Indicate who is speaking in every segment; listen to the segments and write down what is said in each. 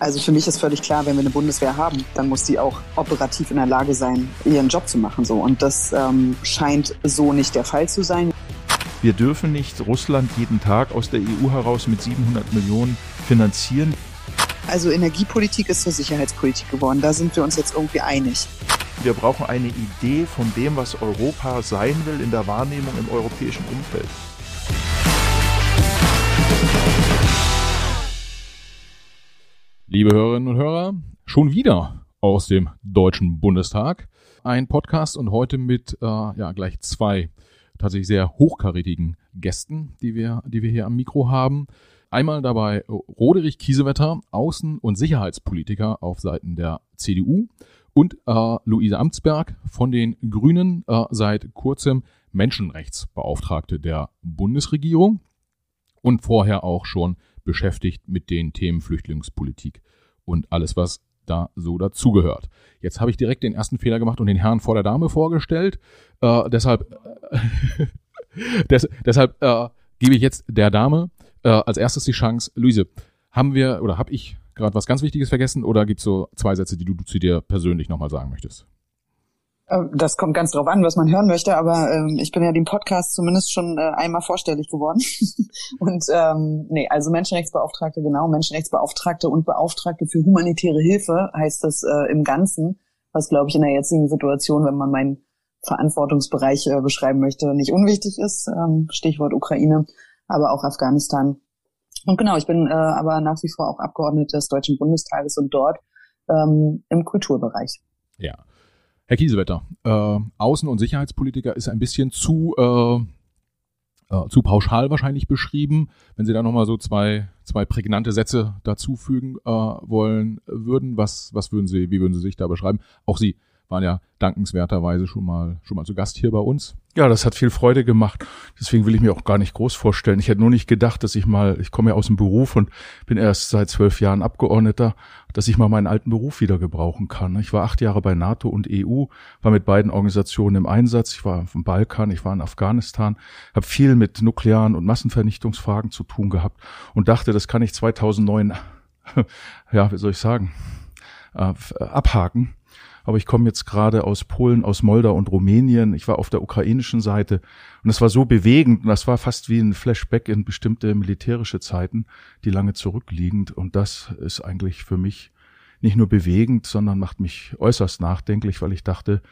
Speaker 1: Also für mich ist völlig klar, wenn wir eine Bundeswehr haben, dann muss die auch operativ in der Lage sein, ihren Job zu machen. So. Und das ähm, scheint so nicht der Fall zu sein.
Speaker 2: Wir dürfen nicht Russland jeden Tag aus der EU heraus mit 700 Millionen finanzieren.
Speaker 1: Also Energiepolitik ist zur Sicherheitspolitik geworden. Da sind wir uns jetzt irgendwie einig.
Speaker 2: Wir brauchen eine Idee von dem, was Europa sein will in der Wahrnehmung im europäischen Umfeld.
Speaker 3: Liebe Hörerinnen und Hörer, schon wieder aus dem Deutschen Bundestag ein Podcast und heute mit äh, ja gleich zwei tatsächlich sehr hochkarätigen Gästen, die wir, die wir hier am Mikro haben. Einmal dabei Roderich Kiesewetter, Außen- und Sicherheitspolitiker auf Seiten der CDU und äh, Luise Amtsberg von den Grünen, äh, seit kurzem Menschenrechtsbeauftragte der Bundesregierung und vorher auch schon beschäftigt mit den Themen Flüchtlingspolitik und alles, was da so dazugehört. Jetzt habe ich direkt den ersten Fehler gemacht und den Herrn vor der Dame vorgestellt. Äh, deshalb des, deshalb äh, gebe ich jetzt der Dame äh, als erstes die Chance. Luise, haben wir oder habe ich gerade was ganz Wichtiges vergessen oder gibt es so zwei Sätze, die du zu dir persönlich nochmal sagen möchtest?
Speaker 1: Ähm, das kommt ganz drauf an, was man hören möchte, aber ähm, ich bin ja dem Podcast zumindest schon äh, einmal vorstellig geworden. und ähm, nee, also Menschenrechtsbeauftragte, genau, Menschenrechtsbeauftragte und Beauftragte für humanitäre Hilfe heißt das äh, im Ganzen, was glaube ich in der jetzigen Situation, wenn man meinen Verantwortungsbereich äh, beschreiben möchte, nicht unwichtig ist. Ähm, Stichwort Ukraine, aber auch Afghanistan. Und genau, ich bin äh, aber nach wie vor auch Abgeordnete des Deutschen Bundestages und dort ähm, im Kulturbereich.
Speaker 3: Ja. Herr Kiesewetter, äh, Außen- und Sicherheitspolitiker ist ein bisschen zu, äh, äh, zu pauschal wahrscheinlich beschrieben. Wenn Sie da nochmal so zwei, zwei prägnante Sätze dazufügen äh, wollen würden, was, was würden Sie, wie würden Sie sich da beschreiben? Auch Sie waren ja dankenswerterweise schon mal, schon mal zu Gast hier bei uns.
Speaker 2: Ja, das hat viel Freude gemacht. Deswegen will ich mir auch gar nicht groß vorstellen. Ich hätte nur nicht gedacht, dass ich mal, ich komme ja aus dem Beruf und bin erst seit zwölf Jahren Abgeordneter, dass ich mal meinen alten Beruf wieder gebrauchen kann. Ich war acht Jahre bei NATO und EU, war mit beiden Organisationen im Einsatz. Ich war im Balkan, ich war in Afghanistan, habe viel mit nuklearen und Massenvernichtungsfragen zu tun gehabt und dachte, das kann ich 2009, ja, wie soll ich sagen, äh, abhaken aber ich komme jetzt gerade aus Polen, aus Moldau und Rumänien. Ich war auf der ukrainischen Seite und es war so bewegend und das war fast wie ein Flashback in bestimmte militärische Zeiten, die lange zurückliegend. Und das ist eigentlich für mich nicht nur bewegend, sondern macht mich äußerst nachdenklich, weil ich dachte,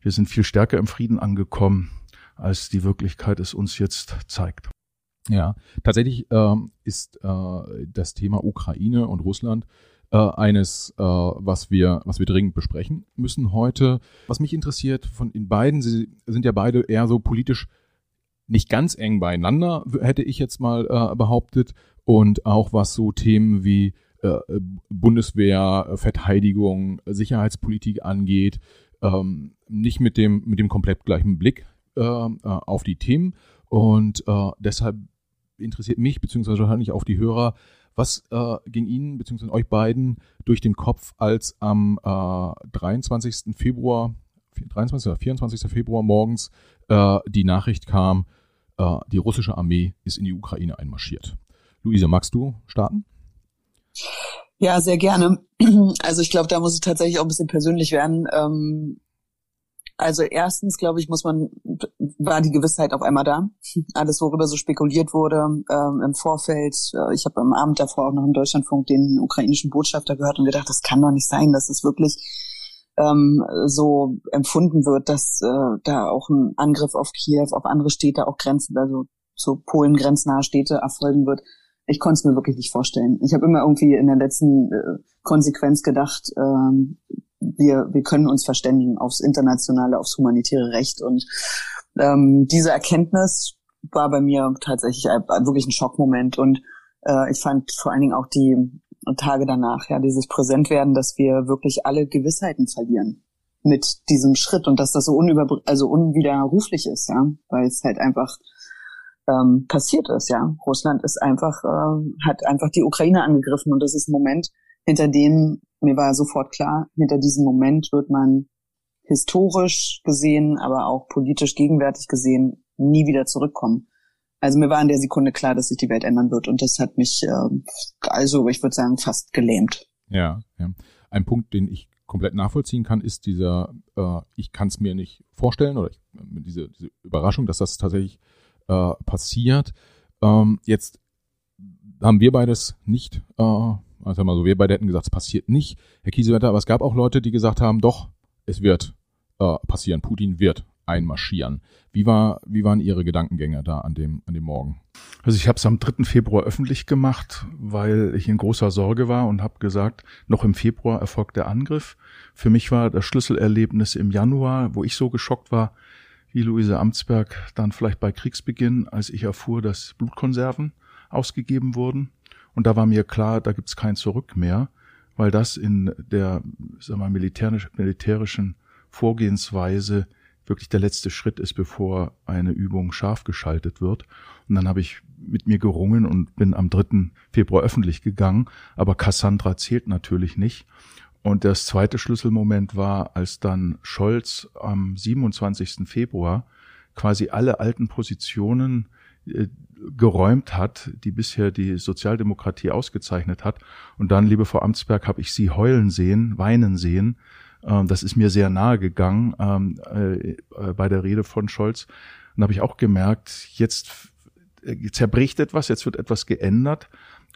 Speaker 2: wir sind viel stärker im Frieden angekommen, als die Wirklichkeit es uns jetzt zeigt.
Speaker 3: Ja, tatsächlich ähm, ist äh, das Thema Ukraine und Russland äh, eines, äh, was wir, was wir dringend besprechen müssen heute. Was mich interessiert von den beiden, sie sind ja beide eher so politisch nicht ganz eng beieinander, hätte ich jetzt mal äh, behauptet. Und auch was so Themen wie äh, Bundeswehr, Verteidigung, Sicherheitspolitik angeht, ähm, nicht mit dem, mit dem komplett gleichen Blick äh, äh auf die Themen. Und äh, deshalb interessiert mich, beziehungsweise wahrscheinlich auch die Hörer, was äh, ging Ihnen bzw. euch beiden durch den Kopf, als am äh, 23. Februar, 23. oder 24. Februar morgens äh, die Nachricht kam, äh, die russische Armee ist in die Ukraine einmarschiert? Luise, magst du starten?
Speaker 1: Ja, sehr gerne. Also ich glaube, da muss es tatsächlich auch ein bisschen persönlich werden. Ähm, also erstens, glaube ich, muss man, war die Gewissheit auf einmal da. Alles, worüber so spekuliert wurde ähm, im Vorfeld. Äh, ich habe am Abend davor auch noch im Deutschlandfunk den ukrainischen Botschafter gehört und gedacht, das kann doch nicht sein, dass es wirklich ähm, so empfunden wird, dass äh, da auch ein Angriff auf Kiew, auf andere Städte, auch Grenzen, also zu Polen grenznahe Städte erfolgen wird. Ich konnte es mir wirklich nicht vorstellen. Ich habe immer irgendwie in der letzten äh, Konsequenz gedacht, ähm, wir, wir können uns verständigen aufs internationale, aufs humanitäre Recht. Und ähm, diese Erkenntnis war bei mir tatsächlich wirklich ein Schockmoment. Und äh, ich fand vor allen Dingen auch die Tage danach, ja, dieses Präsentwerden, dass wir wirklich alle Gewissheiten verlieren mit diesem Schritt und dass das so unüber, also unwiderruflich ist, ja, weil es halt einfach ähm, passiert ist, ja. Russland ist einfach, äh, hat einfach die Ukraine angegriffen und das ist ein Moment, hinter dem mir war sofort klar, hinter diesem Moment wird man historisch gesehen, aber auch politisch gegenwärtig gesehen nie wieder zurückkommen. Also mir war in der Sekunde klar, dass sich die Welt ändern wird und das hat mich äh, also ich würde sagen fast gelähmt.
Speaker 3: Ja, ja. Ein Punkt, den ich komplett nachvollziehen kann, ist dieser, äh, ich kann es mir nicht vorstellen oder ich, diese, diese Überraschung, dass das tatsächlich äh, passiert. Ähm, jetzt haben wir beides nicht, äh, also mal so, wir beide hätten gesagt, es passiert nicht, Herr Kiesewetter, aber es gab auch Leute, die gesagt haben, doch, es wird äh, passieren, Putin wird einmarschieren. Wie war, wie waren Ihre Gedankengänge da an dem, an dem Morgen?
Speaker 2: Also ich habe es am 3. Februar öffentlich gemacht, weil ich in großer Sorge war und habe gesagt, noch im Februar erfolgt der Angriff. Für mich war das Schlüsselerlebnis im Januar, wo ich so geschockt war, wie Luise Amtsberg dann vielleicht bei Kriegsbeginn, als ich erfuhr, dass Blutkonserven ausgegeben wurden. Und da war mir klar, da gibt's kein Zurück mehr, weil das in der sagen wir, militärisch, militärischen Vorgehensweise wirklich der letzte Schritt ist, bevor eine Übung scharf geschaltet wird. Und dann habe ich mit mir gerungen und bin am 3. Februar öffentlich gegangen. Aber Cassandra zählt natürlich nicht. Und das zweite Schlüsselmoment war, als dann Scholz am 27. Februar quasi alle alten Positionen geräumt hat, die bisher die Sozialdemokratie ausgezeichnet hat. Und dann, liebe Frau Amtsberg, habe ich Sie heulen sehen, weinen sehen. Ähm, das ist mir sehr nahe gegangen ähm, äh, äh, bei der Rede von Scholz. Und habe ich auch gemerkt, jetzt zerbricht etwas, jetzt wird etwas geändert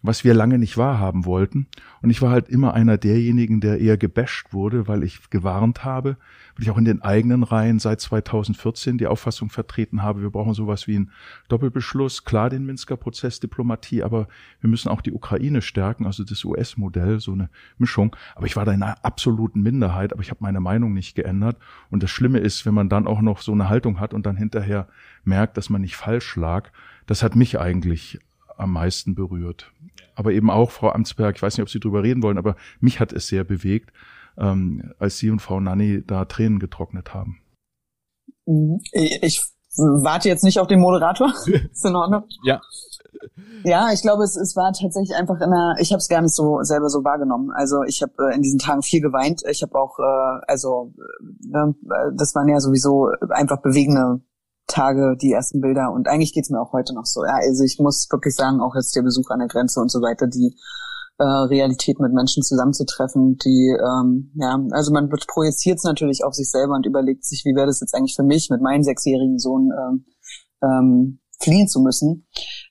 Speaker 2: was wir lange nicht wahrhaben wollten. Und ich war halt immer einer derjenigen, der eher gebasht wurde, weil ich gewarnt habe, weil ich auch in den eigenen Reihen seit 2014 die Auffassung vertreten habe, wir brauchen sowas wie einen Doppelbeschluss, klar den Minsker Prozess, Diplomatie, aber wir müssen auch die Ukraine stärken, also das US-Modell, so eine Mischung. Aber ich war da in einer absoluten Minderheit, aber ich habe meine Meinung nicht geändert. Und das Schlimme ist, wenn man dann auch noch so eine Haltung hat und dann hinterher merkt, dass man nicht falsch lag, das hat mich eigentlich am meisten berührt. Aber eben auch Frau Amtsberg, ich weiß nicht, ob Sie drüber reden wollen, aber mich hat es sehr bewegt, ähm, als Sie und Frau Nanni da Tränen getrocknet haben.
Speaker 1: Mhm. Ich warte jetzt nicht auf den Moderator. Ist in Ordnung?
Speaker 3: Ja.
Speaker 1: Ja, ich glaube, es, es war tatsächlich einfach in einer, ich habe es gar nicht so selber so wahrgenommen. Also ich habe äh, in diesen Tagen viel geweint. Ich habe auch, äh, also äh, ne, das waren ja sowieso einfach bewegende Tage die ersten Bilder und eigentlich geht's mir auch heute noch so. Ja, also ich muss wirklich sagen, auch jetzt der Besuch an der Grenze und so weiter, die äh, Realität mit Menschen zusammenzutreffen, die ähm, ja, also man projiziert es natürlich auf sich selber und überlegt sich, wie wäre das jetzt eigentlich für mich mit meinem sechsjährigen Sohn ähm, ähm, fliehen zu müssen.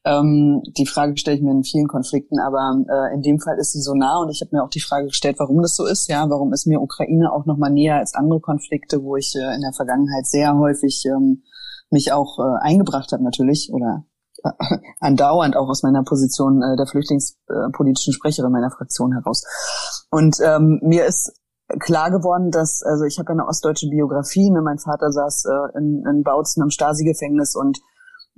Speaker 1: Ähm, die Frage stelle ich mir in vielen Konflikten, aber äh, in dem Fall ist sie so nah und ich habe mir auch die Frage gestellt, warum das so ist. Ja, warum ist mir Ukraine auch noch mal näher als andere Konflikte, wo ich äh, in der Vergangenheit sehr häufig ähm, mich auch äh, eingebracht habe natürlich oder äh, andauernd auch aus meiner Position äh, der flüchtlingspolitischen Sprecherin meiner Fraktion heraus. Und ähm, mir ist klar geworden, dass, also ich habe eine ostdeutsche Biografie, ne, mein Vater saß äh, in, in Bautzen am Stasi-Gefängnis und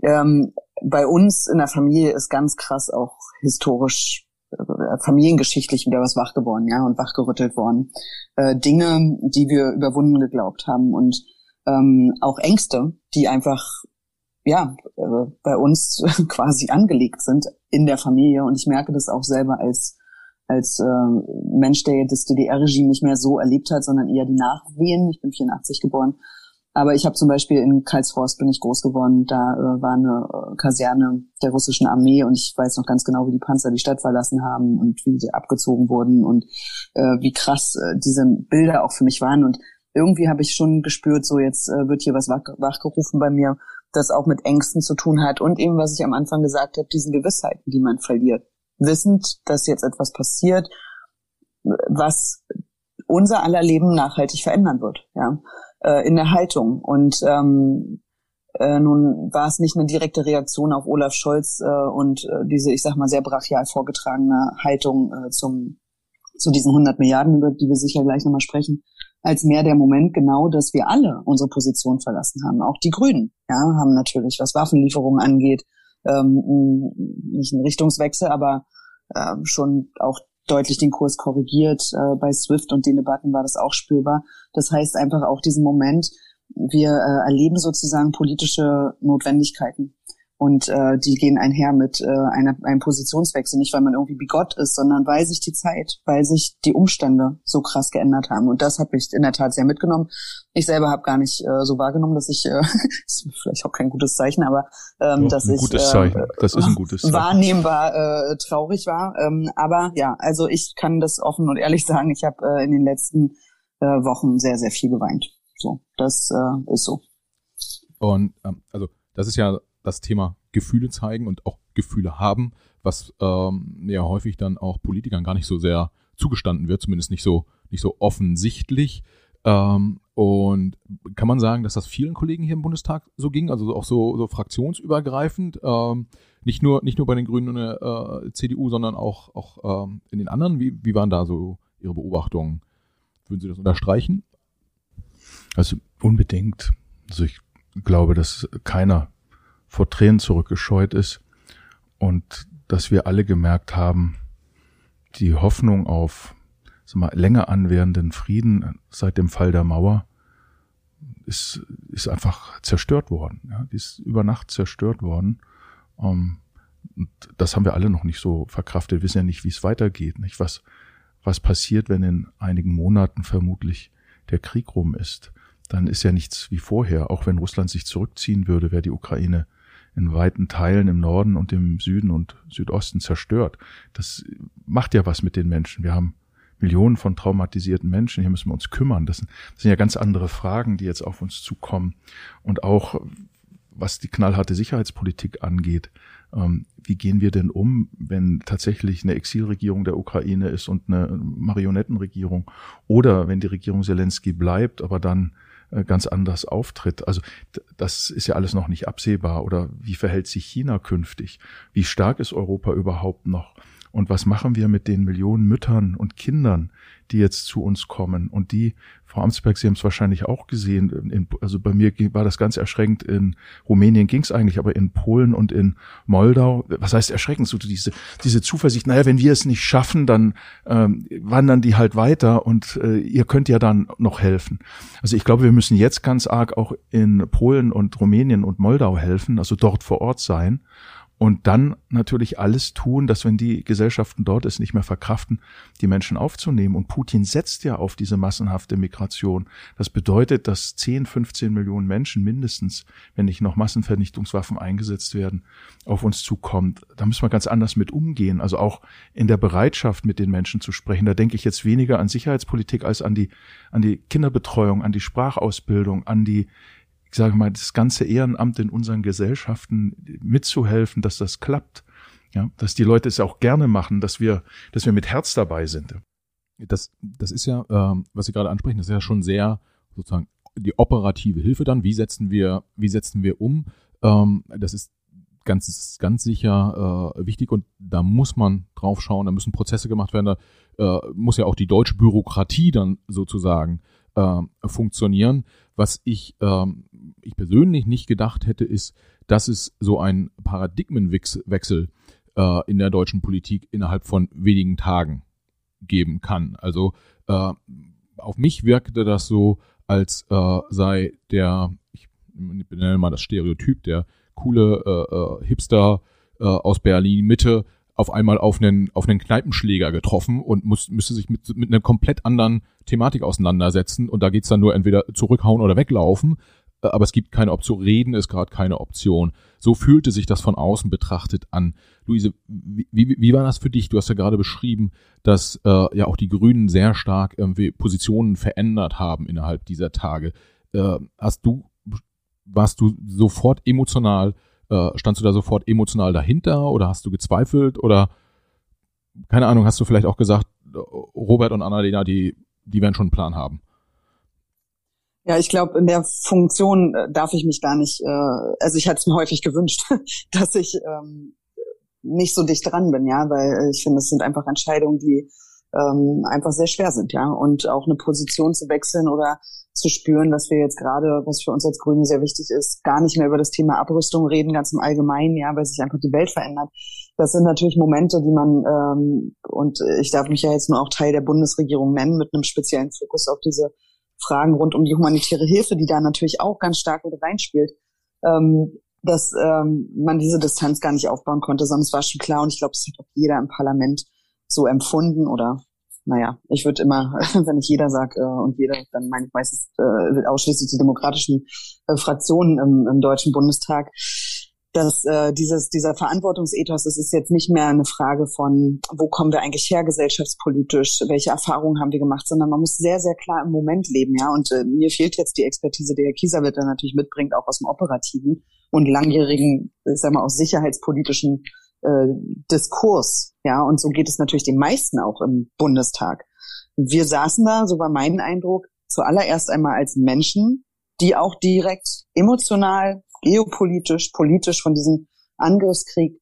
Speaker 1: ähm, bei uns in der Familie ist ganz krass auch historisch äh, familiengeschichtlich wieder was wach geworden, ja, und wachgerüttelt worden. Äh, Dinge, die wir überwunden geglaubt haben. Und ähm, auch Ängste, die einfach ja äh, bei uns quasi angelegt sind in der Familie. Und ich merke das auch selber als als äh, Mensch, der das DDR-Regime nicht mehr so erlebt hat, sondern eher die Nachwehen. Ich bin 84 geboren. Aber ich habe zum Beispiel in Karlsforst bin ich groß geworden. Da äh, war eine äh, Kaserne der russischen Armee und ich weiß noch ganz genau, wie die Panzer die Stadt verlassen haben und wie sie abgezogen wurden und äh, wie krass äh, diese Bilder auch für mich waren. Und irgendwie habe ich schon gespürt, so jetzt äh, wird hier was wach, wachgerufen bei mir, das auch mit Ängsten zu tun hat und eben, was ich am Anfang gesagt habe, diesen Gewissheiten, die man verliert. Wissend, dass jetzt etwas passiert, was unser aller Leben nachhaltig verändern wird, ja, äh, in der Haltung. Und ähm, äh, nun war es nicht eine direkte Reaktion auf Olaf Scholz äh, und äh, diese, ich sag mal, sehr brachial vorgetragene Haltung äh, zum zu diesen 100 Milliarden, über die wir sicher gleich nochmal sprechen, als mehr der Moment genau, dass wir alle unsere Position verlassen haben. Auch die Grünen ja, haben natürlich, was Waffenlieferungen angeht, ähm, nicht einen Richtungswechsel, aber äh, schon auch deutlich den Kurs korrigiert. Äh, bei SWIFT und den Debatten war das auch spürbar. Das heißt einfach auch diesen Moment, wir äh, erleben sozusagen politische Notwendigkeiten. Und äh, die gehen einher mit äh, einer, einem Positionswechsel, nicht weil man irgendwie bigott ist, sondern weil sich die Zeit, weil sich die Umstände so krass geändert haben. Und das habe ich in der Tat sehr mitgenommen. Ich selber habe gar nicht äh, so wahrgenommen, dass ich, äh, ist vielleicht auch kein gutes Zeichen, aber ähm, Doch, dass ich
Speaker 2: Zeichen. Das ist ein gutes Zeichen.
Speaker 1: wahrnehmbar äh, traurig war. Ähm, aber ja, also ich kann das offen und ehrlich sagen, ich habe äh, in den letzten äh, Wochen sehr, sehr viel geweint. So, das äh, ist so.
Speaker 3: Und ähm, also das ist ja das Thema Gefühle zeigen und auch Gefühle haben, was ähm, ja häufig dann auch Politikern gar nicht so sehr zugestanden wird, zumindest nicht so nicht so offensichtlich. Ähm, und kann man sagen, dass das vielen Kollegen hier im Bundestag so ging, also auch so, so fraktionsübergreifend, ähm, nicht nur nicht nur bei den Grünen und der äh, CDU, sondern auch auch ähm, in den anderen. Wie, wie waren da so Ihre Beobachtungen? Würden Sie das unterstreichen?
Speaker 2: Also unbedingt. Also ich glaube, dass keiner vor Tränen zurückgescheut ist und dass wir alle gemerkt haben, die Hoffnung auf mal, länger anwährenden Frieden seit dem Fall der Mauer ist, ist einfach zerstört worden. Ja, die ist über Nacht zerstört worden. Ähm, das haben wir alle noch nicht so verkraftet. Wir wissen ja nicht, wie es weitergeht, nicht was, was passiert, wenn in einigen Monaten vermutlich der Krieg rum ist. Dann ist ja nichts wie vorher. Auch wenn Russland sich zurückziehen würde, wäre die Ukraine in weiten Teilen im Norden und im Süden und Südosten zerstört. Das macht ja was mit den Menschen. Wir haben Millionen von traumatisierten Menschen, hier müssen wir uns kümmern. Das sind, das sind ja ganz andere Fragen, die jetzt auf uns zukommen. Und auch was die knallharte Sicherheitspolitik angeht, ähm, wie gehen wir denn um, wenn tatsächlich eine Exilregierung der Ukraine ist und eine Marionettenregierung oder wenn die Regierung Zelensky bleibt, aber dann ganz anders auftritt. Also das ist ja alles noch nicht absehbar. Oder wie verhält sich China künftig? Wie stark ist Europa überhaupt noch? Und was machen wir mit den Millionen Müttern und Kindern, die jetzt zu uns kommen. Und die, Frau Amtsberg, Sie haben es wahrscheinlich auch gesehen, in, also bei mir war das ganz erschreckend, in Rumänien ging es eigentlich, aber in Polen und in Moldau, was heißt erschreckend, so diese, diese Zuversicht, naja, wenn wir es nicht schaffen, dann ähm, wandern die halt weiter und äh, ihr könnt ja dann noch helfen. Also ich glaube, wir müssen jetzt ganz arg auch in Polen und Rumänien und Moldau helfen, also dort vor Ort sein und dann natürlich alles tun, dass wenn die Gesellschaften dort es nicht mehr verkraften, die Menschen aufzunehmen. Und Putin setzt ja auf diese massenhafte Migration. Das bedeutet, dass 10, 15 Millionen Menschen mindestens, wenn nicht noch Massenvernichtungswaffen eingesetzt werden, auf uns zukommt. Da müssen wir ganz anders mit umgehen. Also auch in der Bereitschaft, mit den Menschen zu sprechen. Da denke ich jetzt weniger an Sicherheitspolitik als an die, an die Kinderbetreuung, an die Sprachausbildung, an die ich sage mal, das ganze Ehrenamt in unseren Gesellschaften mitzuhelfen, dass das klappt. Ja, dass die Leute es auch gerne machen, dass wir, dass wir mit Herz dabei sind.
Speaker 3: Das, das ist ja, ähm, was Sie gerade ansprechen, das ist ja schon sehr sozusagen die operative Hilfe dann. Wie setzen wir, wie setzen wir um? Ähm, das ist ganz, ganz sicher äh, wichtig und da muss man drauf schauen, da müssen Prozesse gemacht werden, da äh, muss ja auch die deutsche Bürokratie dann sozusagen äh, funktionieren. Was ich, ähm, ich persönlich nicht gedacht hätte, ist, dass es so einen Paradigmenwechsel äh, in der deutschen Politik innerhalb von wenigen Tagen geben kann. Also äh, auf mich wirkte das so, als äh, sei der, ich benenne mal das Stereotyp, der coole äh, äh, Hipster äh, aus Berlin Mitte auf einmal auf einen, auf einen Kneipenschläger getroffen und muss, müsste sich mit, mit einer komplett anderen Thematik auseinandersetzen. Und da geht's dann nur entweder zurückhauen oder weglaufen. Äh, aber es gibt keine Option. Reden ist gerade keine Option. So fühlte sich das von außen betrachtet an. Luise, wie, wie, wie war das für dich? Du hast ja gerade beschrieben, dass äh, ja auch die Grünen sehr stark irgendwie Positionen verändert haben innerhalb dieser Tage. Äh, hast du, warst du sofort emotional äh, standst du da sofort emotional dahinter oder hast du gezweifelt oder keine Ahnung, hast du vielleicht auch gesagt, Robert und Annalena, die, die werden schon einen Plan haben?
Speaker 1: Ja, ich glaube, in der Funktion äh, darf ich mich gar nicht, äh, also ich hatte es mir häufig gewünscht, dass ich ähm, nicht so dicht dran bin, ja, weil ich finde, es sind einfach Entscheidungen, die ähm, einfach sehr schwer sind, ja. Und auch eine Position zu wechseln oder zu spüren, dass wir jetzt gerade, was für uns als Grüne sehr wichtig ist, gar nicht mehr über das Thema Abrüstung reden, ganz im Allgemeinen, ja, weil sich einfach die Welt verändert. Das sind natürlich Momente, die man, ähm, und ich darf mich ja jetzt nur auch Teil der Bundesregierung nennen, mit einem speziellen Fokus auf diese Fragen rund um die humanitäre Hilfe, die da natürlich auch ganz stark mit reinspielt. Ähm, dass ähm, man diese Distanz gar nicht aufbauen konnte, sondern es war schon klar und ich glaube, es hat auch jeder im Parlament so empfunden oder naja, ich würde immer, wenn ich jeder sage äh, und jeder, dann meine ich meistens äh, ausschließlich die demokratischen äh, Fraktionen im, im Deutschen Bundestag, dass äh, dieses, dieser Verantwortungsethos, es ist jetzt nicht mehr eine Frage von, wo kommen wir eigentlich her gesellschaftspolitisch, welche Erfahrungen haben wir gemacht, sondern man muss sehr, sehr klar im Moment leben, ja. Und äh, mir fehlt jetzt die Expertise, die Herr Kieser dann natürlich mitbringt, auch aus dem Operativen und langjährigen, ich sag mal, aus sicherheitspolitischen äh, Diskurs, ja. Und so geht es natürlich den meisten auch im Bundestag. Wir saßen da, so war mein Eindruck, zuallererst einmal als Menschen, die auch direkt emotional geopolitisch, politisch von diesem Angriffskrieg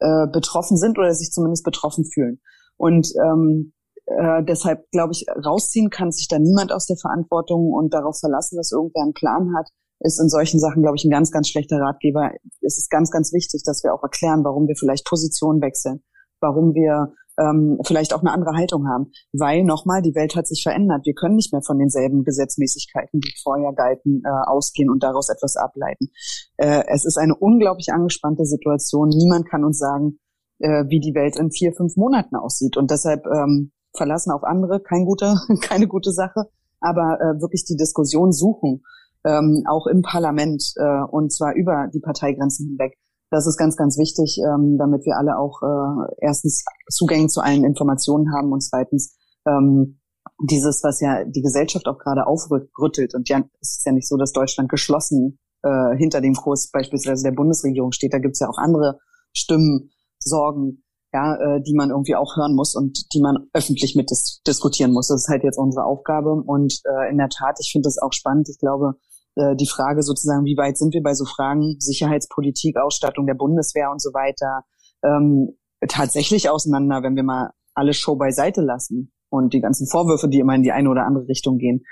Speaker 1: äh, betroffen sind oder sich zumindest betroffen fühlen. Und ähm, äh, deshalb glaube ich, rausziehen kann sich da niemand aus der Verantwortung und darauf verlassen, dass irgendwer einen Plan hat, ist in solchen Sachen, glaube ich, ein ganz, ganz schlechter Ratgeber. Es ist ganz, ganz wichtig, dass wir auch erklären, warum wir vielleicht Positionen wechseln, warum wir ähm, vielleicht auch eine andere Haltung haben. Weil nochmal, die Welt hat sich verändert. Wir können nicht mehr von denselben Gesetzmäßigkeiten, die vorher galten, äh, ausgehen und daraus etwas ableiten. Äh, es ist eine unglaublich angespannte Situation. Niemand kann uns sagen, äh, wie die Welt in vier, fünf Monaten aussieht. Und deshalb ähm, verlassen auf andere, kein gute, keine gute Sache, aber äh, wirklich die Diskussion suchen, ähm, auch im Parlament äh, und zwar über die Parteigrenzen hinweg das ist ganz, ganz wichtig, ähm, damit wir alle auch äh, erstens Zugänge zu allen Informationen haben und zweitens ähm, dieses, was ja die Gesellschaft auch gerade aufrüttelt. Und ja, es ist ja nicht so, dass Deutschland geschlossen äh, hinter dem Kurs beispielsweise der Bundesregierung steht. Da gibt es ja auch andere Stimmen, Sorgen, ja, äh, die man irgendwie auch hören muss und die man öffentlich mit dis diskutieren muss. Das ist halt jetzt unsere Aufgabe. Und äh, in der Tat, ich finde das auch spannend. Ich glaube, äh, die Frage sozusagen, wie weit sind wir bei so Fragen Sicherheitspolitik, Ausstattung der Bundeswehr und so weiter, ähm, tatsächlich auseinander, wenn wir mal alle Show beiseite lassen und die ganzen Vorwürfe, die immer in die eine oder andere Richtung gehen.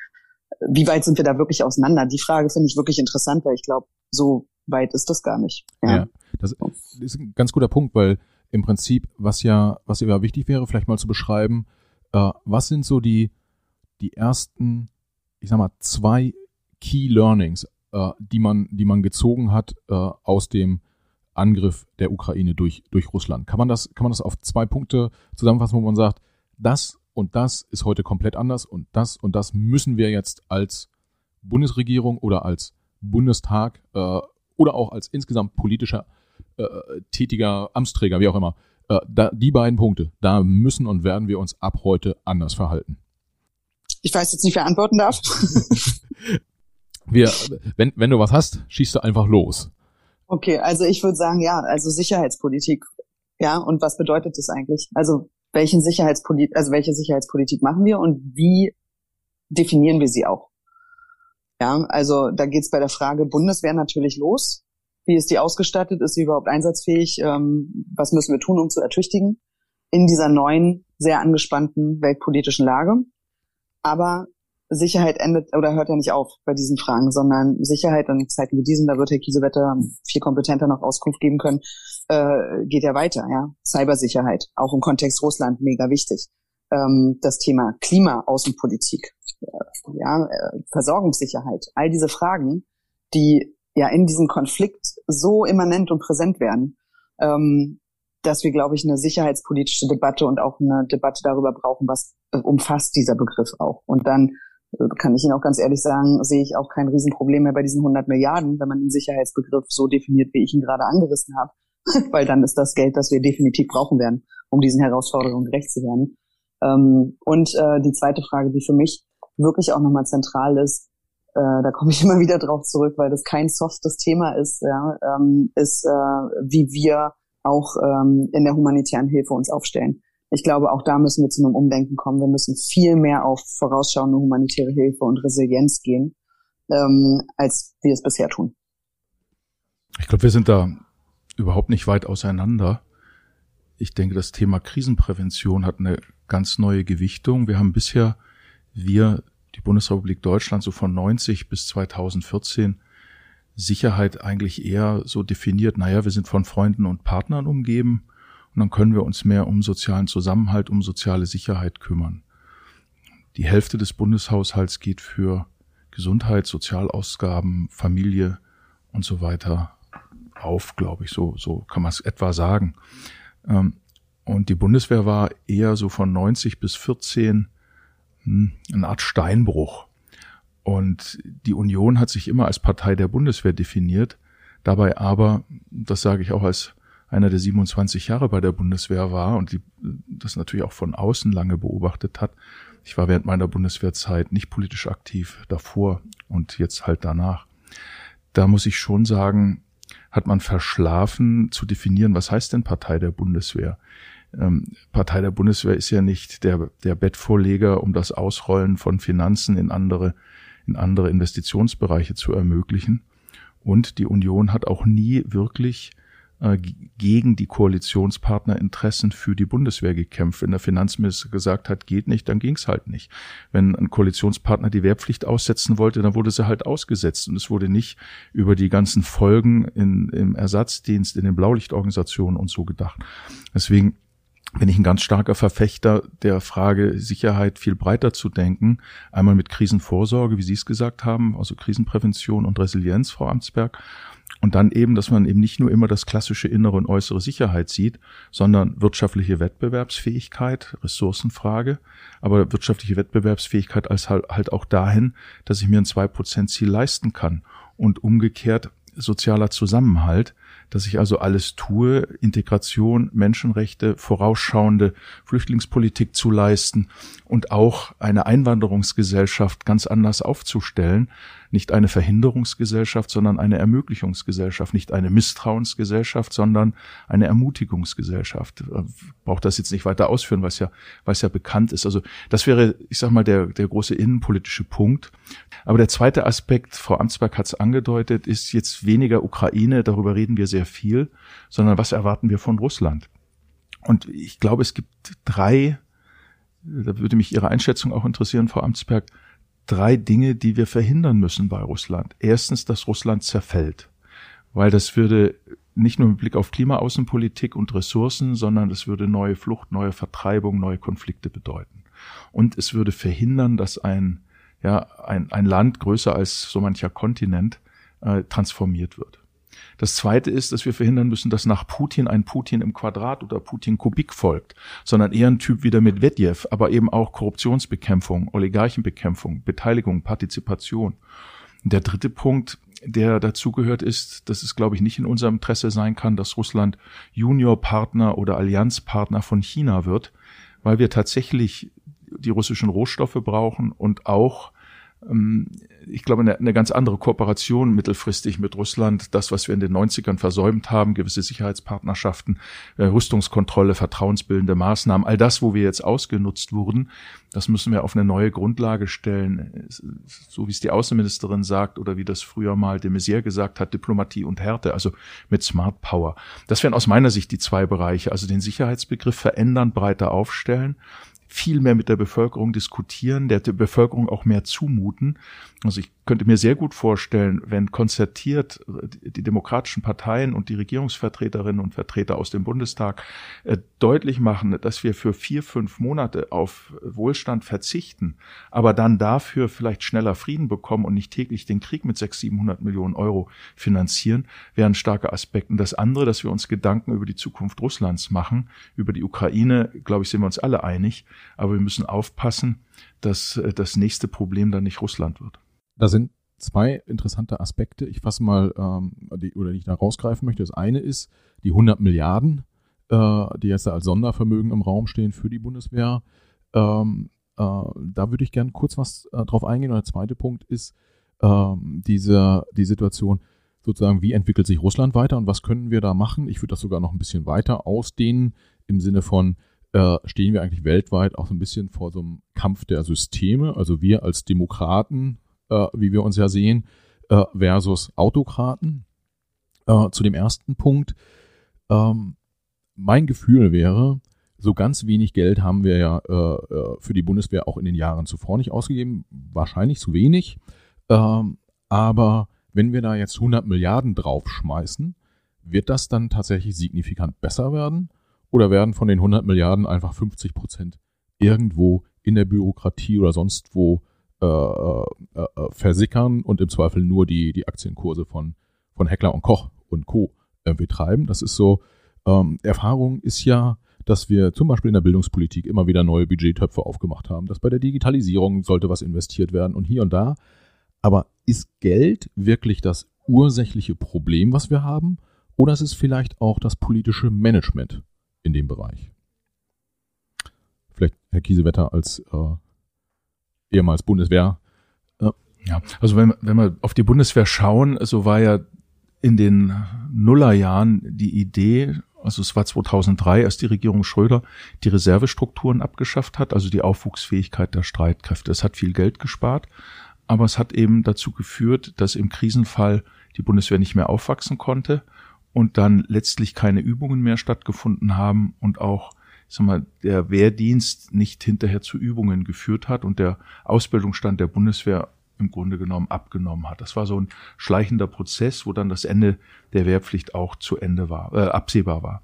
Speaker 1: Wie weit sind wir da wirklich auseinander? Die Frage finde ich wirklich interessant, weil ich glaube, so weit ist das gar nicht.
Speaker 3: Ja, ja das ist ein ganz guter Punkt, weil im Prinzip, was ja, was ja wichtig wäre, vielleicht mal zu beschreiben, äh, was sind so die, die ersten, ich sag mal, zwei Key Learnings, äh, die man, die man gezogen hat äh, aus dem Angriff der Ukraine durch, durch Russland. Kann man das, kann man das auf zwei Punkte zusammenfassen, wo man sagt, das und das ist heute komplett anders und das und das müssen wir jetzt als Bundesregierung oder als Bundestag äh, oder auch als insgesamt politischer äh, tätiger Amtsträger, wie auch immer, äh, da, die beiden Punkte, da müssen und werden wir uns ab heute anders verhalten.
Speaker 1: Ich weiß jetzt nicht, wer antworten darf.
Speaker 3: wir, wenn, wenn du was hast, schießt du einfach los.
Speaker 1: Okay, also ich würde sagen, ja, also Sicherheitspolitik. Ja, und was bedeutet das eigentlich? Also welchen Sicherheitspolitik, also welche Sicherheitspolitik machen wir und wie definieren wir sie auch? Ja, also da geht's bei der Frage Bundeswehr natürlich los. Wie ist die ausgestattet? Ist sie überhaupt einsatzfähig? Ähm, was müssen wir tun, um zu ertüchtigen in dieser neuen, sehr angespannten weltpolitischen Lage? Aber Sicherheit endet oder hört ja nicht auf bei diesen Fragen, sondern Sicherheit in Zeiten wie diesen, da wird Herr Kiesewetter viel kompetenter noch Auskunft geben können, äh, geht ja weiter, ja. Cybersicherheit, auch im Kontext Russland mega wichtig. Ähm, das Thema Klima, Außenpolitik, äh, ja, äh, Versorgungssicherheit, all diese Fragen, die ja in diesem Konflikt so immanent und präsent werden, ähm, dass wir, glaube ich, eine sicherheitspolitische Debatte und auch eine Debatte darüber brauchen, was umfasst dieser Begriff auch. Und dann kann ich Ihnen auch ganz ehrlich sagen, sehe ich auch kein Riesenproblem mehr bei diesen 100 Milliarden, wenn man den Sicherheitsbegriff so definiert, wie ich ihn gerade angerissen habe, weil dann ist das Geld, das wir definitiv brauchen werden, um diesen Herausforderungen gerecht zu werden. Ähm, und äh, die zweite Frage, die für mich wirklich auch nochmal zentral ist, äh, da komme ich immer wieder drauf zurück, weil das kein softes Thema ist, ja, ähm, ist, äh, wie wir auch ähm, in der humanitären Hilfe uns aufstellen ich glaube, auch da müssen wir zu einem Umdenken kommen. Wir müssen viel mehr auf vorausschauende humanitäre Hilfe und Resilienz gehen, ähm, als wir es bisher tun.
Speaker 2: Ich glaube, wir sind da überhaupt nicht weit auseinander. Ich denke, das Thema Krisenprävention hat eine ganz neue Gewichtung. Wir haben bisher, wir, die Bundesrepublik Deutschland, so von 90 bis 2014 Sicherheit eigentlich eher so definiert, naja, wir sind von Freunden und Partnern umgeben und dann können wir uns mehr um sozialen Zusammenhalt, um soziale Sicherheit kümmern. Die Hälfte des Bundeshaushalts geht für Gesundheit, Sozialausgaben, Familie und so weiter auf, glaube ich. So, so kann man es etwa sagen. Ähm, und die Bundeswehr war eher so von 90 bis 14 hm, eine Art Steinbruch. Und die Union hat sich immer als Partei der Bundeswehr definiert, dabei aber, das sage ich auch als einer, der 27 Jahre bei der Bundeswehr war und die, das natürlich auch von außen lange beobachtet hat. Ich war während meiner Bundeswehrzeit nicht politisch aktiv davor und jetzt halt danach. Da muss ich schon sagen, hat man verschlafen zu definieren, was heißt denn Partei der Bundeswehr? Ähm, Partei der Bundeswehr ist ja nicht der, der Bettvorleger, um das Ausrollen von Finanzen in andere, in andere Investitionsbereiche zu ermöglichen. Und die Union hat auch nie wirklich äh, gegen die Koalitionspartnerinteressen für die Bundeswehr gekämpft. Wenn der Finanzminister gesagt hat, geht nicht, dann ging's halt nicht. Wenn ein Koalitionspartner die Wehrpflicht aussetzen wollte, dann wurde sie halt ausgesetzt und es wurde nicht über die ganzen Folgen in, im Ersatzdienst, in den Blaulichtorganisationen und so gedacht. Deswegen bin ich ein ganz starker Verfechter der Frage Sicherheit viel breiter zu denken. Einmal mit Krisenvorsorge, wie Sie es gesagt haben, also Krisenprävention und Resilienz, Frau Amtsberg. Und dann eben, dass man eben nicht nur immer das klassische innere und äußere Sicherheit sieht, sondern wirtschaftliche Wettbewerbsfähigkeit, Ressourcenfrage, aber wirtschaftliche Wettbewerbsfähigkeit als halt, halt auch dahin, dass ich mir ein zwei Prozent Ziel leisten kann. Und umgekehrt sozialer Zusammenhalt, dass ich also alles tue, Integration, Menschenrechte, vorausschauende Flüchtlingspolitik zu leisten und auch eine Einwanderungsgesellschaft ganz anders aufzustellen, nicht eine Verhinderungsgesellschaft, sondern eine Ermöglichungsgesellschaft, nicht eine Misstrauensgesellschaft, sondern eine Ermutigungsgesellschaft. Braucht das jetzt nicht weiter ausführen, was ja, was ja bekannt ist. Also das wäre, ich sag mal, der, der große innenpolitische Punkt. Aber der zweite Aspekt, Frau Amtsberg hat es angedeutet, ist jetzt weniger Ukraine, darüber reden wir sehr viel, sondern was erwarten wir von Russland? Und ich glaube, es gibt drei, da würde mich Ihre Einschätzung auch interessieren, Frau Amtsberg, drei Dinge, die wir verhindern müssen bei Russland. Erstens, dass Russland zerfällt, weil das würde nicht nur mit Blick auf Klimaaußenpolitik und Ressourcen, sondern es würde neue Flucht, neue Vertreibung, neue Konflikte bedeuten. Und es würde verhindern, dass ein, ja, ein, ein Land größer als so mancher Kontinent äh, transformiert wird. Das zweite ist, dass wir verhindern müssen, dass nach Putin ein Putin im Quadrat oder Putin Kubik folgt, sondern eher ein Typ wie der Medvedev, aber eben auch Korruptionsbekämpfung, Oligarchenbekämpfung, Beteiligung, Partizipation. Der dritte Punkt, der dazugehört ist, dass es, glaube ich, nicht in unserem Interesse sein kann, dass Russland Juniorpartner oder Allianzpartner von China wird, weil wir tatsächlich die russischen Rohstoffe brauchen und auch ich glaube, eine, eine ganz andere Kooperation mittelfristig mit Russland, das, was wir in den 90ern versäumt haben, gewisse Sicherheitspartnerschaften, äh, Rüstungskontrolle, vertrauensbildende Maßnahmen, all das, wo wir jetzt ausgenutzt wurden, das müssen wir auf eine neue Grundlage stellen, so wie es die Außenministerin sagt oder wie das früher mal de Maizière gesagt hat, Diplomatie und Härte, also mit Smart Power. Das wären aus meiner Sicht die zwei Bereiche, also den Sicherheitsbegriff verändern, breiter aufstellen viel mehr mit der Bevölkerung diskutieren, der, Bevölkerung auch mehr zumuten. Also ich könnte mir sehr gut vorstellen, wenn konzertiert die demokratischen Parteien und die Regierungsvertreterinnen und Vertreter aus dem Bundestag äh, deutlich machen, dass wir für vier, fünf Monate auf Wohlstand verzichten, aber dann dafür vielleicht schneller Frieden bekommen und nicht täglich den Krieg mit sechs, siebenhundert Millionen Euro finanzieren, wären starke Aspekte. Das andere, dass wir uns Gedanken über die Zukunft Russlands machen, über die Ukraine, glaube ich, sind wir uns alle einig, aber wir müssen aufpassen, dass äh, das nächste Problem dann nicht Russland wird.
Speaker 3: Da sind zwei interessante Aspekte. Ich fasse mal, ähm, die, oder die ich da rausgreifen möchte. Das eine ist die 100 Milliarden, äh, die jetzt als Sondervermögen im Raum stehen für die Bundeswehr. Ähm, äh, da würde ich gerne kurz was äh, drauf eingehen. Und der zweite Punkt ist ähm, diese, die Situation, sozusagen, wie entwickelt sich Russland weiter und was können wir da machen? Ich würde das sogar noch ein bisschen weiter ausdehnen im Sinne von, äh, stehen wir eigentlich weltweit auch so ein bisschen vor so einem Kampf der Systeme. Also wir als Demokraten äh, wie wir uns ja sehen, äh, versus Autokraten. Äh, zu dem ersten Punkt. Ähm, mein Gefühl wäre, so ganz wenig Geld haben wir ja äh, äh, für die Bundeswehr auch in den Jahren zuvor nicht ausgegeben. Wahrscheinlich zu wenig. Ähm, aber wenn wir da jetzt 100 Milliarden draufschmeißen, wird das dann tatsächlich signifikant besser werden? Oder werden von den 100 Milliarden einfach 50 Prozent irgendwo in der Bürokratie oder sonst wo äh, äh, äh, versickern und im Zweifel nur die, die Aktienkurse von, von Heckler und Koch und Co. irgendwie treiben. Das ist so, ähm, Erfahrung ist ja, dass wir zum Beispiel in der Bildungspolitik immer wieder neue Budgettöpfe aufgemacht haben, dass bei der Digitalisierung sollte was investiert werden und hier und da. Aber ist Geld wirklich das ursächliche Problem, was wir haben? Oder ist es vielleicht auch das politische Management in dem Bereich? Vielleicht Herr Kiesewetter als äh, ehemals Bundeswehr.
Speaker 2: Äh. Ja, also wenn, wenn wir auf die Bundeswehr schauen, so war ja in den Nullerjahren die Idee, also es war 2003, als die Regierung Schröder die Reservestrukturen abgeschafft hat, also die Aufwuchsfähigkeit der Streitkräfte. Es hat viel Geld gespart, aber es hat eben dazu geführt, dass im Krisenfall die Bundeswehr nicht mehr aufwachsen konnte und dann letztlich keine Übungen mehr stattgefunden haben und auch ich sag mal, der Wehrdienst nicht hinterher zu Übungen geführt hat und der Ausbildungsstand der Bundeswehr im Grunde genommen abgenommen hat. Das war so ein schleichender Prozess, wo dann das Ende der Wehrpflicht auch zu Ende war, äh, absehbar war.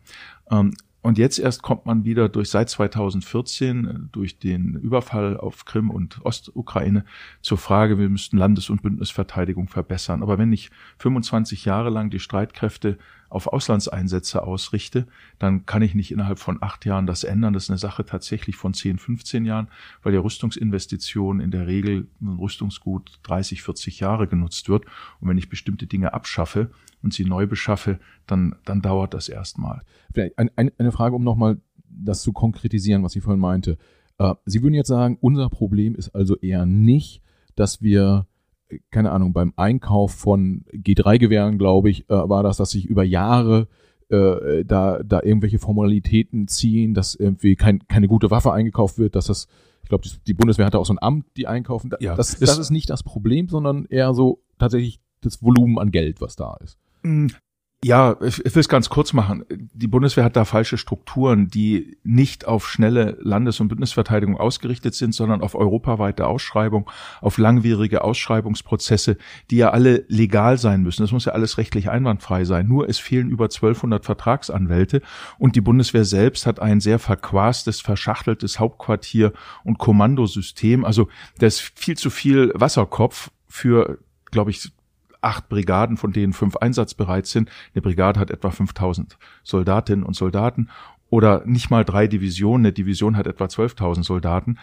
Speaker 2: Ähm, und jetzt erst kommt man wieder durch seit 2014 äh, durch den Überfall auf Krim und Ostukraine zur Frage, wir müssten Landes- und Bündnisverteidigung verbessern. Aber wenn ich 25 Jahre lang die Streitkräfte auf Auslandseinsätze ausrichte, dann kann ich nicht innerhalb von acht Jahren das ändern. Das ist eine Sache tatsächlich von 10, 15 Jahren, weil die Rüstungsinvestition in der Regel ein Rüstungsgut 30, 40 Jahre genutzt wird. Und wenn ich bestimmte Dinge abschaffe und sie neu beschaffe, dann, dann dauert das erstmal.
Speaker 3: Vielleicht ein, ein, eine Frage, um nochmal das zu konkretisieren, was Sie vorhin meinte. Äh, sie würden jetzt sagen, unser Problem ist also eher nicht, dass wir keine Ahnung, beim Einkauf von G3-Gewehren, glaube ich, äh, war das, dass sich über Jahre äh, da, da irgendwelche Formalitäten ziehen, dass irgendwie kein, keine gute Waffe eingekauft wird, dass das, ich glaube, die Bundeswehr hatte auch so ein Amt, die einkaufen. Ja, das, das ist nicht das Problem, sondern eher so tatsächlich das Volumen an Geld, was da ist.
Speaker 2: Hm, ja, ich, will es ganz kurz machen. Die Bundeswehr hat da falsche Strukturen, die nicht auf schnelle Landes- und Bündnisverteidigung ausgerichtet sind, sondern auf europaweite Ausschreibung, auf langwierige Ausschreibungsprozesse, die ja alle legal sein müssen. Das muss ja alles rechtlich einwandfrei sein. Nur es fehlen über 1200 Vertragsanwälte und die Bundeswehr selbst hat ein sehr verquastes, verschachteltes Hauptquartier und Kommandosystem. Also da ist viel zu viel Wasserkopf für glaube ich, acht Brigaden, von denen fünf einsatzbereit sind. Eine Brigade hat etwa 5000 Soldatinnen und Soldaten oder nicht mal drei Divisionen. Eine Division hat etwa 12.000 Soldaten,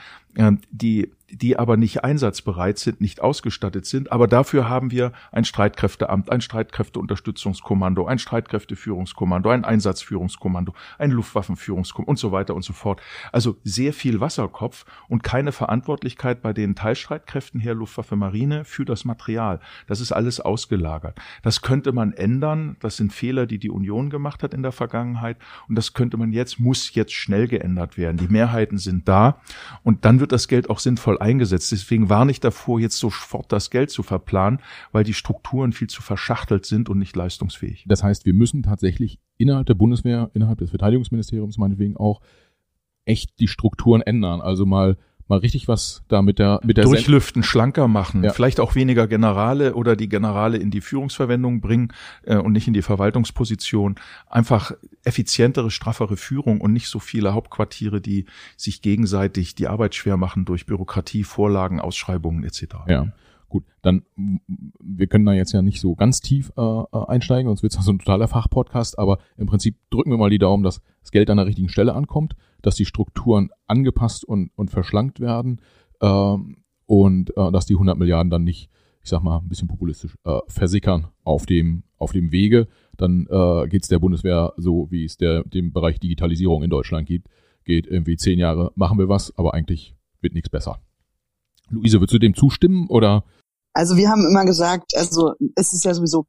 Speaker 2: die die aber nicht einsatzbereit sind, nicht ausgestattet sind. Aber dafür haben wir ein Streitkräfteamt, ein Streitkräfteunterstützungskommando, ein Streitkräfteführungskommando, ein Einsatzführungskommando, ein Luftwaffenführungskommando und so weiter und so fort. Also sehr viel Wasserkopf und keine Verantwortlichkeit bei den Teilstreitkräften her Luftwaffe Marine für das Material. Das ist alles ausgelagert. Das könnte man ändern. Das sind Fehler, die die Union gemacht hat in der Vergangenheit. Und das könnte man jetzt, muss jetzt schnell geändert werden. Die Mehrheiten sind da. Und dann wird das Geld auch sinnvoll eingesetzt. Deswegen warne ich davor, jetzt sofort das Geld zu verplanen, weil die Strukturen viel zu verschachtelt sind und nicht leistungsfähig.
Speaker 3: Das heißt, wir müssen tatsächlich innerhalb der Bundeswehr, innerhalb des Verteidigungsministeriums meinetwegen auch echt die Strukturen ändern. Also mal mal richtig was da mit der mit der
Speaker 2: durchlüften, Sen schlanker machen, ja. vielleicht auch weniger Generale oder die Generale in die Führungsverwendung bringen äh, und nicht in die Verwaltungsposition. Einfach effizientere, straffere Führung und nicht so viele Hauptquartiere, die sich gegenseitig die Arbeit schwer machen durch Bürokratie, Vorlagen, Ausschreibungen etc.
Speaker 3: Ja. Gut, dann wir können da jetzt ja nicht so ganz tief äh, äh einsteigen, sonst wird es so ein totaler Fachpodcast, aber im Prinzip drücken wir mal die Daumen, dass das Geld an der richtigen Stelle ankommt, dass die Strukturen angepasst und, und verschlankt werden ähm, und äh, dass die 100 Milliarden dann nicht, ich sag mal, ein bisschen populistisch äh, versickern auf dem, auf dem Wege. Dann äh, geht es der Bundeswehr so, wie es der, dem Bereich Digitalisierung in Deutschland gibt. Geht irgendwie zehn Jahre, machen wir was, aber eigentlich wird nichts besser. Luise, würdest du dem zustimmen oder?
Speaker 1: Also wir haben immer gesagt, also es ist ja sowieso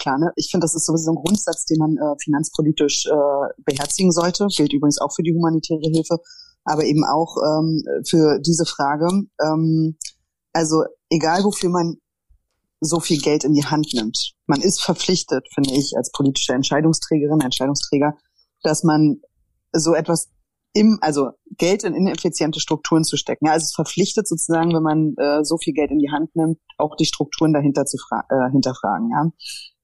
Speaker 1: klar, ne? Ich finde, das ist sowieso ein Grundsatz, den man äh, finanzpolitisch äh, beherzigen sollte. Gilt übrigens auch für die humanitäre Hilfe, aber eben auch ähm, für diese Frage. Ähm, also egal, wofür man so viel Geld in die Hand nimmt, man ist verpflichtet, finde ich, als politische Entscheidungsträgerin, Entscheidungsträger, dass man so etwas im, also Geld in ineffiziente Strukturen zu stecken. Ja, also es verpflichtet sozusagen, wenn man äh, so viel Geld in die Hand nimmt, auch die Strukturen dahinter zu äh, hinterfragen. Ja,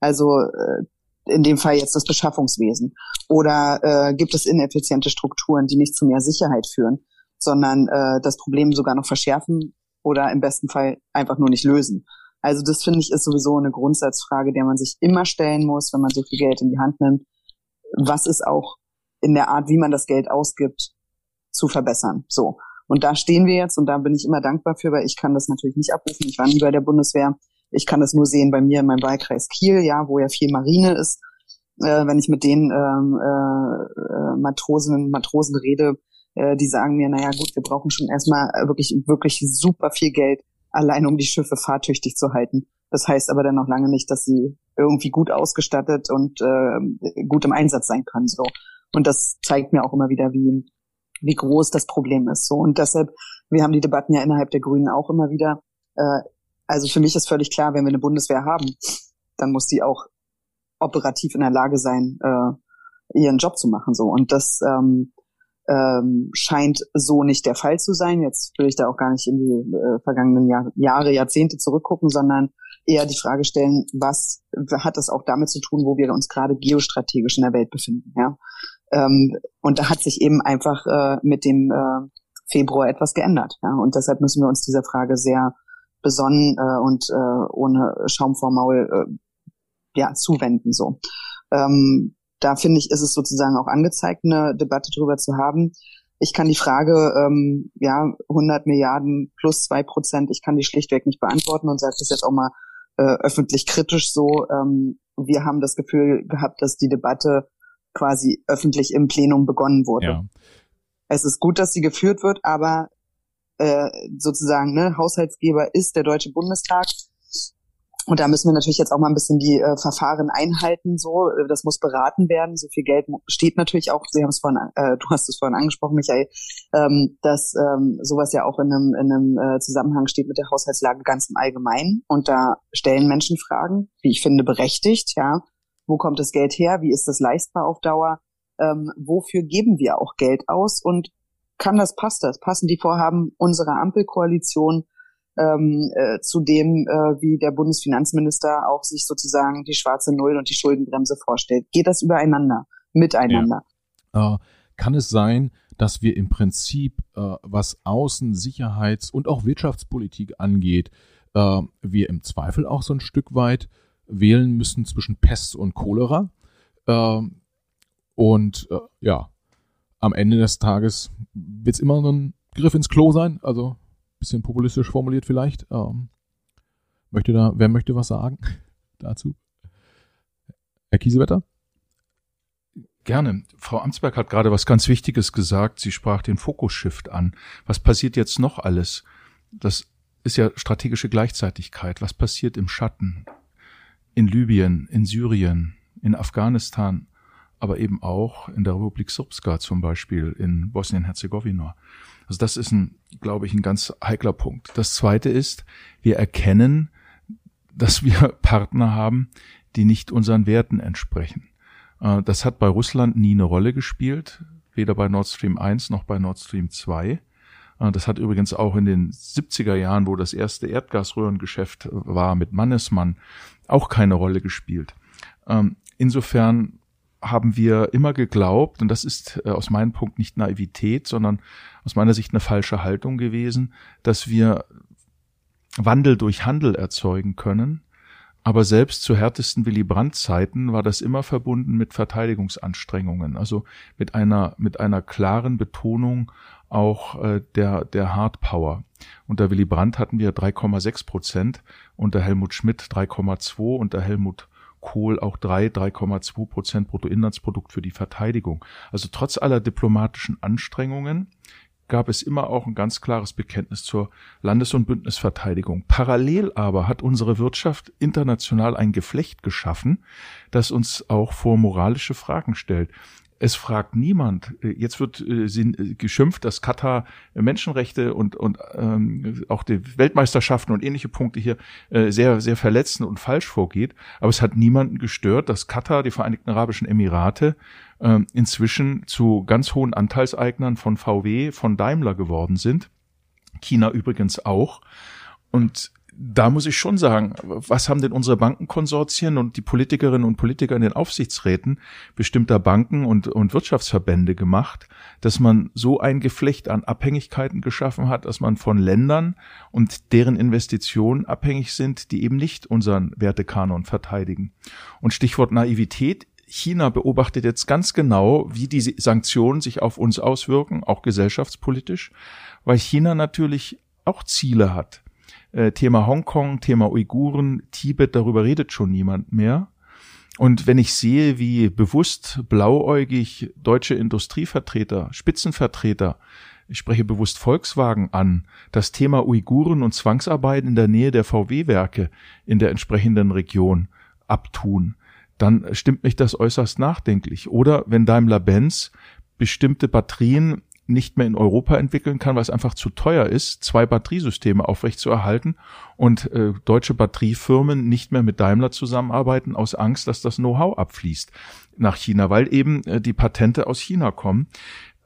Speaker 1: also äh, in dem Fall jetzt das Beschaffungswesen. Oder äh, gibt es ineffiziente Strukturen, die nicht zu mehr Sicherheit führen, sondern äh, das Problem sogar noch verschärfen oder im besten Fall einfach nur nicht lösen. Also das finde ich ist sowieso eine Grundsatzfrage, der man sich immer stellen muss, wenn man so viel Geld in die Hand nimmt. Was ist auch in der Art, wie man das Geld ausgibt, zu verbessern? So. Und da stehen wir jetzt und da bin ich immer dankbar für, weil ich kann das natürlich nicht abrufen. Ich war nie bei der Bundeswehr. Ich kann das nur sehen bei mir in meinem Wahlkreis Kiel, ja, wo ja viel Marine ist. Äh, wenn ich mit den ähm, äh, äh, Matrosen rede, äh, die sagen mir, naja gut, wir brauchen schon erstmal wirklich, wirklich super viel Geld, allein um die Schiffe fahrtüchtig zu halten. Das heißt aber dann noch lange nicht, dass sie irgendwie gut ausgestattet und äh, gut im Einsatz sein können. So. Und das zeigt mir auch immer wieder, wie, wie groß das Problem ist. So. Und deshalb, wir haben die Debatten ja innerhalb der Grünen auch immer wieder. Äh, also für mich ist völlig klar, wenn wir eine Bundeswehr haben, dann muss die auch operativ in der Lage sein, äh, ihren Job zu machen. So. Und das ähm, ähm, scheint so nicht der Fall zu sein. Jetzt will ich da auch gar nicht in die äh, vergangenen Jahr, Jahre, Jahrzehnte zurückgucken, sondern eher die Frage stellen, was hat das auch damit zu tun, wo wir uns gerade geostrategisch in der Welt befinden. Ja? Ähm, und da hat sich eben einfach äh, mit dem äh, Februar etwas geändert. Ja? Und deshalb müssen wir uns dieser Frage sehr besonnen äh, und äh, ohne Schaum vor Maul äh, ja, zuwenden. So. Ähm, da finde ich, ist es sozusagen auch angezeigt, eine Debatte darüber zu haben. Ich kann die Frage, ähm, ja, 100 Milliarden plus zwei Prozent, ich kann die schlichtweg nicht beantworten und sage das jetzt auch mal äh, öffentlich kritisch so. Ähm, wir haben das Gefühl gehabt, dass die Debatte quasi öffentlich im Plenum begonnen wurde. Ja. Es ist gut, dass sie geführt wird, aber äh, sozusagen ne, Haushaltsgeber ist der Deutsche Bundestag. Und da müssen wir natürlich jetzt auch mal ein bisschen die äh, Verfahren einhalten. So, das muss beraten werden. So viel Geld steht natürlich auch. Sie haben es vorhin, äh, du hast es vorhin angesprochen, Michael, ähm, dass ähm, sowas ja auch in einem, in einem äh, Zusammenhang steht mit der Haushaltslage ganz im Allgemeinen. Und da stellen Menschen Fragen, wie ich finde berechtigt. Ja, wo kommt das Geld her? Wie ist das leistbar auf Dauer? Ähm, wofür geben wir auch Geld aus? Und kann das, passt das? Passen die Vorhaben unserer Ampelkoalition ähm, äh, zu dem, äh, wie der Bundesfinanzminister auch sich sozusagen die schwarze Null und die Schuldenbremse vorstellt? Geht das übereinander, miteinander?
Speaker 3: Ja. Äh, kann es sein, dass wir im Prinzip, äh, was Außen-, Sicherheits- und auch Wirtschaftspolitik angeht, äh, wir im Zweifel auch so ein Stück weit wählen müssen zwischen Pest und Cholera? Äh, und äh, ja, am Ende des Tages wird es immer ein Griff ins Klo sein, also bisschen populistisch formuliert vielleicht. Ähm, möchte da, wer möchte was sagen dazu? Herr Kiesewetter?
Speaker 2: Gerne. Frau Amtsberg hat gerade was ganz Wichtiges gesagt. Sie sprach den Fokus-Shift an. Was passiert jetzt noch alles? Das ist ja strategische Gleichzeitigkeit. Was passiert im Schatten? In Libyen, in Syrien, in Afghanistan, aber eben auch in der Republik Srpska zum Beispiel, in Bosnien-Herzegowina. Also das ist ein, glaube ich, ein ganz heikler Punkt. Das zweite ist, wir erkennen, dass wir Partner haben, die nicht unseren Werten entsprechen. Äh, das hat bei Russland nie eine Rolle gespielt, weder bei Nord Stream 1 noch bei Nord Stream 2. Äh, das hat übrigens auch in den 70er Jahren, wo das erste Erdgasröhrengeschäft war mit Mannesmann, auch keine Rolle gespielt. Ähm, insofern haben wir immer geglaubt, und das ist äh, aus meinem Punkt nicht Naivität, sondern aus meiner Sicht eine falsche Haltung gewesen, dass wir Wandel durch Handel erzeugen können. Aber selbst zu härtesten Willy Brandt-Zeiten war das immer verbunden mit Verteidigungsanstrengungen, also mit einer, mit einer klaren Betonung auch äh, der, der Hard Power. Unter Willy Brandt hatten wir 3,6 Prozent, unter Helmut Schmidt 3,2, unter Helmut Kohl auch 3, 3,2 Prozent Bruttoinlandsprodukt für die Verteidigung. Also trotz aller diplomatischen Anstrengungen gab es immer auch ein ganz klares Bekenntnis zur Landes- und Bündnisverteidigung. Parallel aber hat unsere Wirtschaft international ein Geflecht geschaffen, das uns auch vor moralische Fragen stellt. Es fragt niemand. Jetzt wird äh, äh, geschimpft, dass Katar Menschenrechte und, und ähm, auch die Weltmeisterschaften und ähnliche Punkte hier äh, sehr, sehr verletzend und falsch vorgeht. Aber es hat niemanden gestört, dass Katar, die Vereinigten Arabischen Emirate, äh, inzwischen zu ganz hohen Anteilseignern von VW, von Daimler geworden sind. China übrigens auch. Und da muss ich schon sagen, was haben denn unsere Bankenkonsortien und die Politikerinnen und Politiker in den Aufsichtsräten bestimmter Banken und, und Wirtschaftsverbände gemacht, dass man so ein Geflecht an Abhängigkeiten geschaffen hat, dass man von Ländern und deren Investitionen abhängig sind, die eben nicht unseren Wertekanon verteidigen. Und Stichwort Naivität. China beobachtet jetzt ganz genau, wie diese Sanktionen sich auf uns auswirken, auch gesellschaftspolitisch, weil China natürlich auch Ziele hat äh, Thema Hongkong, Thema Uiguren, Tibet, darüber redet schon niemand mehr. Und wenn ich sehe, wie bewusst blauäugig deutsche Industrievertreter, Spitzenvertreter, ich spreche bewusst Volkswagen an, das Thema Uiguren und Zwangsarbeit in der Nähe der VW-Werke in der entsprechenden Region abtun, dann stimmt mich das äußerst nachdenklich. Oder wenn Daimler-Benz bestimmte Batterien nicht mehr in Europa entwickeln kann, weil es einfach zu teuer ist, zwei Batteriesysteme aufrechtzuerhalten und äh, deutsche Batteriefirmen nicht mehr mit Daimler zusammenarbeiten aus Angst, dass das Know-how abfließt nach China, weil eben äh, die Patente aus China kommen.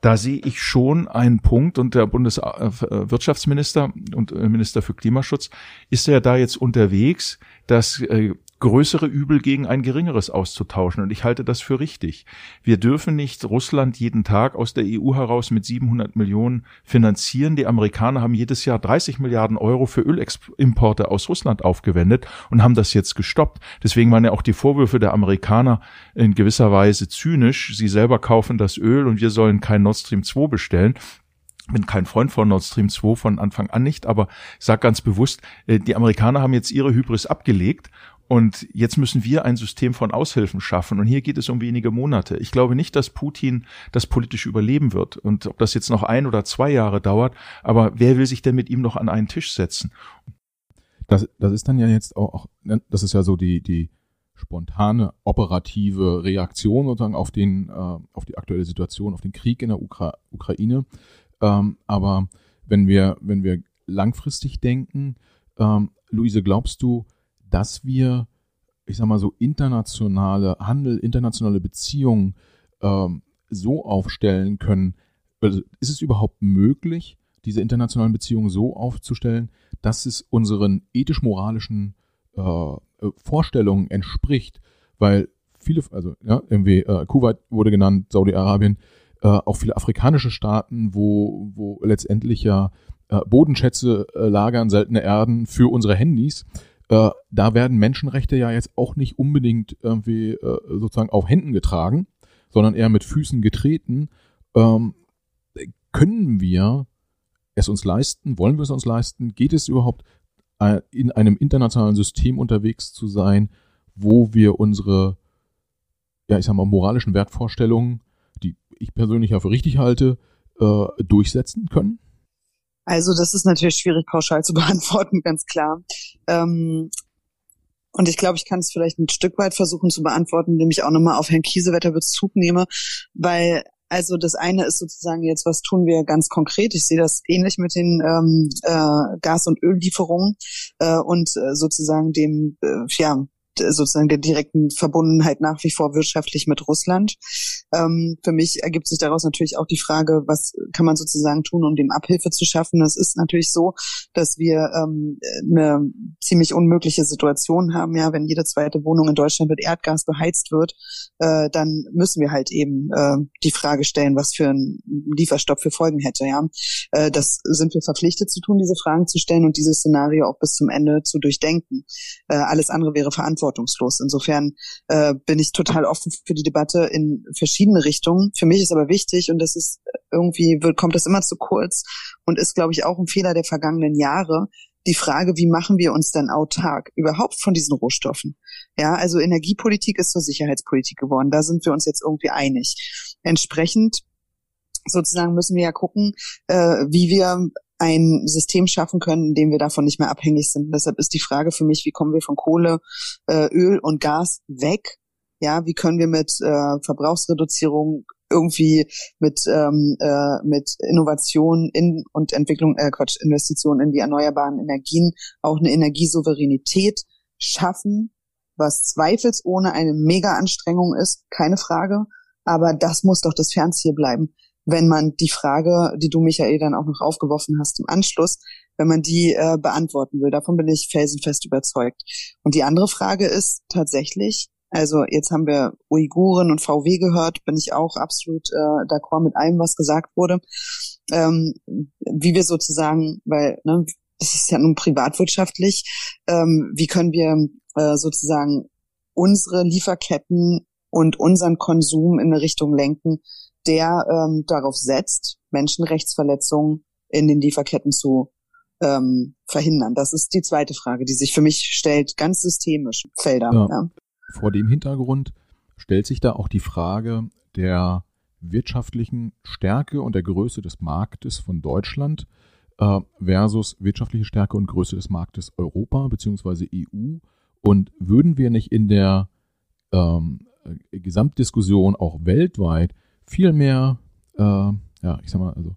Speaker 2: Da sehe ich schon einen Punkt und der Bundeswirtschaftsminister und äh, Minister für Klimaschutz ist ja da jetzt unterwegs, dass äh, größere Übel gegen ein geringeres auszutauschen. Und ich halte das für richtig. Wir dürfen nicht Russland jeden Tag aus der EU heraus mit 700 Millionen finanzieren. Die Amerikaner haben jedes Jahr 30 Milliarden Euro für Ölimporte aus Russland aufgewendet und haben das jetzt gestoppt. Deswegen waren ja auch die Vorwürfe der Amerikaner in gewisser Weise zynisch. Sie selber kaufen das Öl und wir sollen kein Nord Stream 2 bestellen bin kein Freund von Nord Stream 2 von Anfang an nicht, aber sage ganz bewusst, äh, die Amerikaner haben jetzt ihre Hybris abgelegt und jetzt müssen wir ein System von Aushilfen schaffen. Und hier geht es um wenige Monate. Ich glaube nicht, dass Putin das politisch überleben wird. Und ob das jetzt noch ein oder zwei Jahre dauert, aber wer will sich denn mit ihm noch an einen Tisch setzen?
Speaker 3: Das, das ist dann ja jetzt auch, ne, das ist ja so die, die spontane operative Reaktion sozusagen auf den, äh, auf die aktuelle Situation, auf den Krieg in der Ukra Ukraine. Ähm, aber wenn wir, wenn wir langfristig denken, ähm, Luise, glaubst du, dass wir, ich sag mal so, internationale Handel, internationale Beziehungen ähm, so aufstellen können. Also ist es überhaupt möglich, diese internationalen Beziehungen so aufzustellen, dass es unseren ethisch-moralischen äh, Vorstellungen entspricht? Weil viele, also ja, irgendwie äh, Kuwait wurde genannt, Saudi-Arabien, äh, auch viele afrikanische Staaten, wo, wo letztendlich ja äh, Bodenschätze äh, lagern, seltene Erden für unsere Handys äh, da werden Menschenrechte ja jetzt auch nicht unbedingt irgendwie äh, sozusagen auf Händen getragen, sondern eher mit Füßen getreten. Ähm, können wir es uns leisten? Wollen wir es uns leisten? Geht es überhaupt äh, in einem internationalen System unterwegs zu sein, wo wir unsere, ja, ich sag mal, moralischen Wertvorstellungen, die ich persönlich ja für richtig halte, äh, durchsetzen können?
Speaker 1: Also das ist natürlich schwierig pauschal zu beantworten, ganz klar. Ähm, und ich glaube, ich kann es vielleicht ein Stück weit versuchen zu beantworten, indem ich auch nochmal auf Herrn Kiesewetter Bezug nehme, weil also das eine ist sozusagen jetzt, was tun wir ganz konkret? Ich sehe das ähnlich mit den ähm, äh, Gas- und Öllieferungen äh, und äh, sozusagen dem äh, ja sozusagen der direkten Verbundenheit nach wie vor wirtschaftlich mit Russland. Ähm, für mich ergibt sich daraus natürlich auch die Frage, was kann man sozusagen tun, um dem Abhilfe zu schaffen. Es ist natürlich so, dass wir ähm, eine ziemlich unmögliche Situation haben. Ja, wenn jede zweite Wohnung in Deutschland mit Erdgas beheizt wird, äh, dann müssen wir halt eben äh, die Frage stellen, was für ein Lieferstopp für Folgen hätte. Ja, äh, das sind wir verpflichtet zu tun, diese Fragen zu stellen und dieses Szenario auch bis zum Ende zu durchdenken. Äh, alles andere wäre verantwortungslos. Insofern äh, bin ich total offen für die Debatte in verschiedene Richtungen. Für mich ist aber wichtig und das ist irgendwie wird, kommt das immer zu kurz und ist, glaube ich, auch ein Fehler der vergangenen Jahre, die Frage, wie machen wir uns denn autark überhaupt von diesen Rohstoffen? Ja, also Energiepolitik ist zur Sicherheitspolitik geworden. Da sind wir uns jetzt irgendwie einig. Entsprechend sozusagen müssen wir ja gucken, äh, wie wir ein System schaffen können, in dem wir davon nicht mehr abhängig sind. Deshalb ist die Frage für mich, wie kommen wir von Kohle, äh, Öl und Gas weg? Ja, wie können wir mit äh, Verbrauchsreduzierung irgendwie mit ähm, äh, mit Innovation in und Entwicklung, äh, Quatsch, Investitionen in die erneuerbaren Energien auch eine Energiesouveränität schaffen, was zweifelsohne eine Mega-Anstrengung ist, keine Frage. Aber das muss doch das Fernziel bleiben. Wenn man die Frage, die du Michael dann auch noch aufgeworfen hast im Anschluss, wenn man die äh, beantworten will. Davon bin ich felsenfest überzeugt. Und die andere Frage ist tatsächlich, also jetzt haben wir Uiguren und VW gehört, bin ich auch absolut äh, d'accord mit allem, was gesagt wurde. Ähm, wie wir sozusagen, weil ne, es ist ja nun privatwirtschaftlich, ähm, wie können wir äh, sozusagen unsere Lieferketten und unseren Konsum in eine Richtung lenken, der ähm, darauf setzt, Menschenrechtsverletzungen in den Lieferketten zu ähm, verhindern. Das ist die zweite Frage, die sich für mich stellt, ganz systemisch, Felder. Ja. Ja.
Speaker 3: Vor dem Hintergrund stellt sich da auch die Frage der wirtschaftlichen Stärke und der Größe des Marktes von Deutschland äh, versus wirtschaftliche Stärke und Größe des Marktes Europa bzw. EU. Und würden wir nicht in der ähm, Gesamtdiskussion auch weltweit viel mehr, äh, ja, ich sag mal, also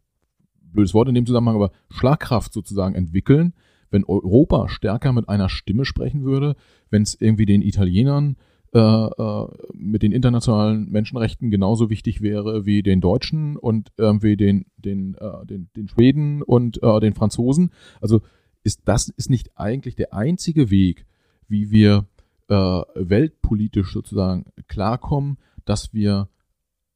Speaker 3: blödes Wort in dem Zusammenhang, aber Schlagkraft sozusagen entwickeln, wenn Europa stärker mit einer Stimme sprechen würde, wenn es irgendwie den Italienern äh, äh, mit den internationalen Menschenrechten genauso wichtig wäre wie den Deutschen und irgendwie den, den, äh, den, den Schweden und äh, den Franzosen. Also ist das ist nicht eigentlich der einzige Weg, wie wir äh, weltpolitisch sozusagen klarkommen, dass wir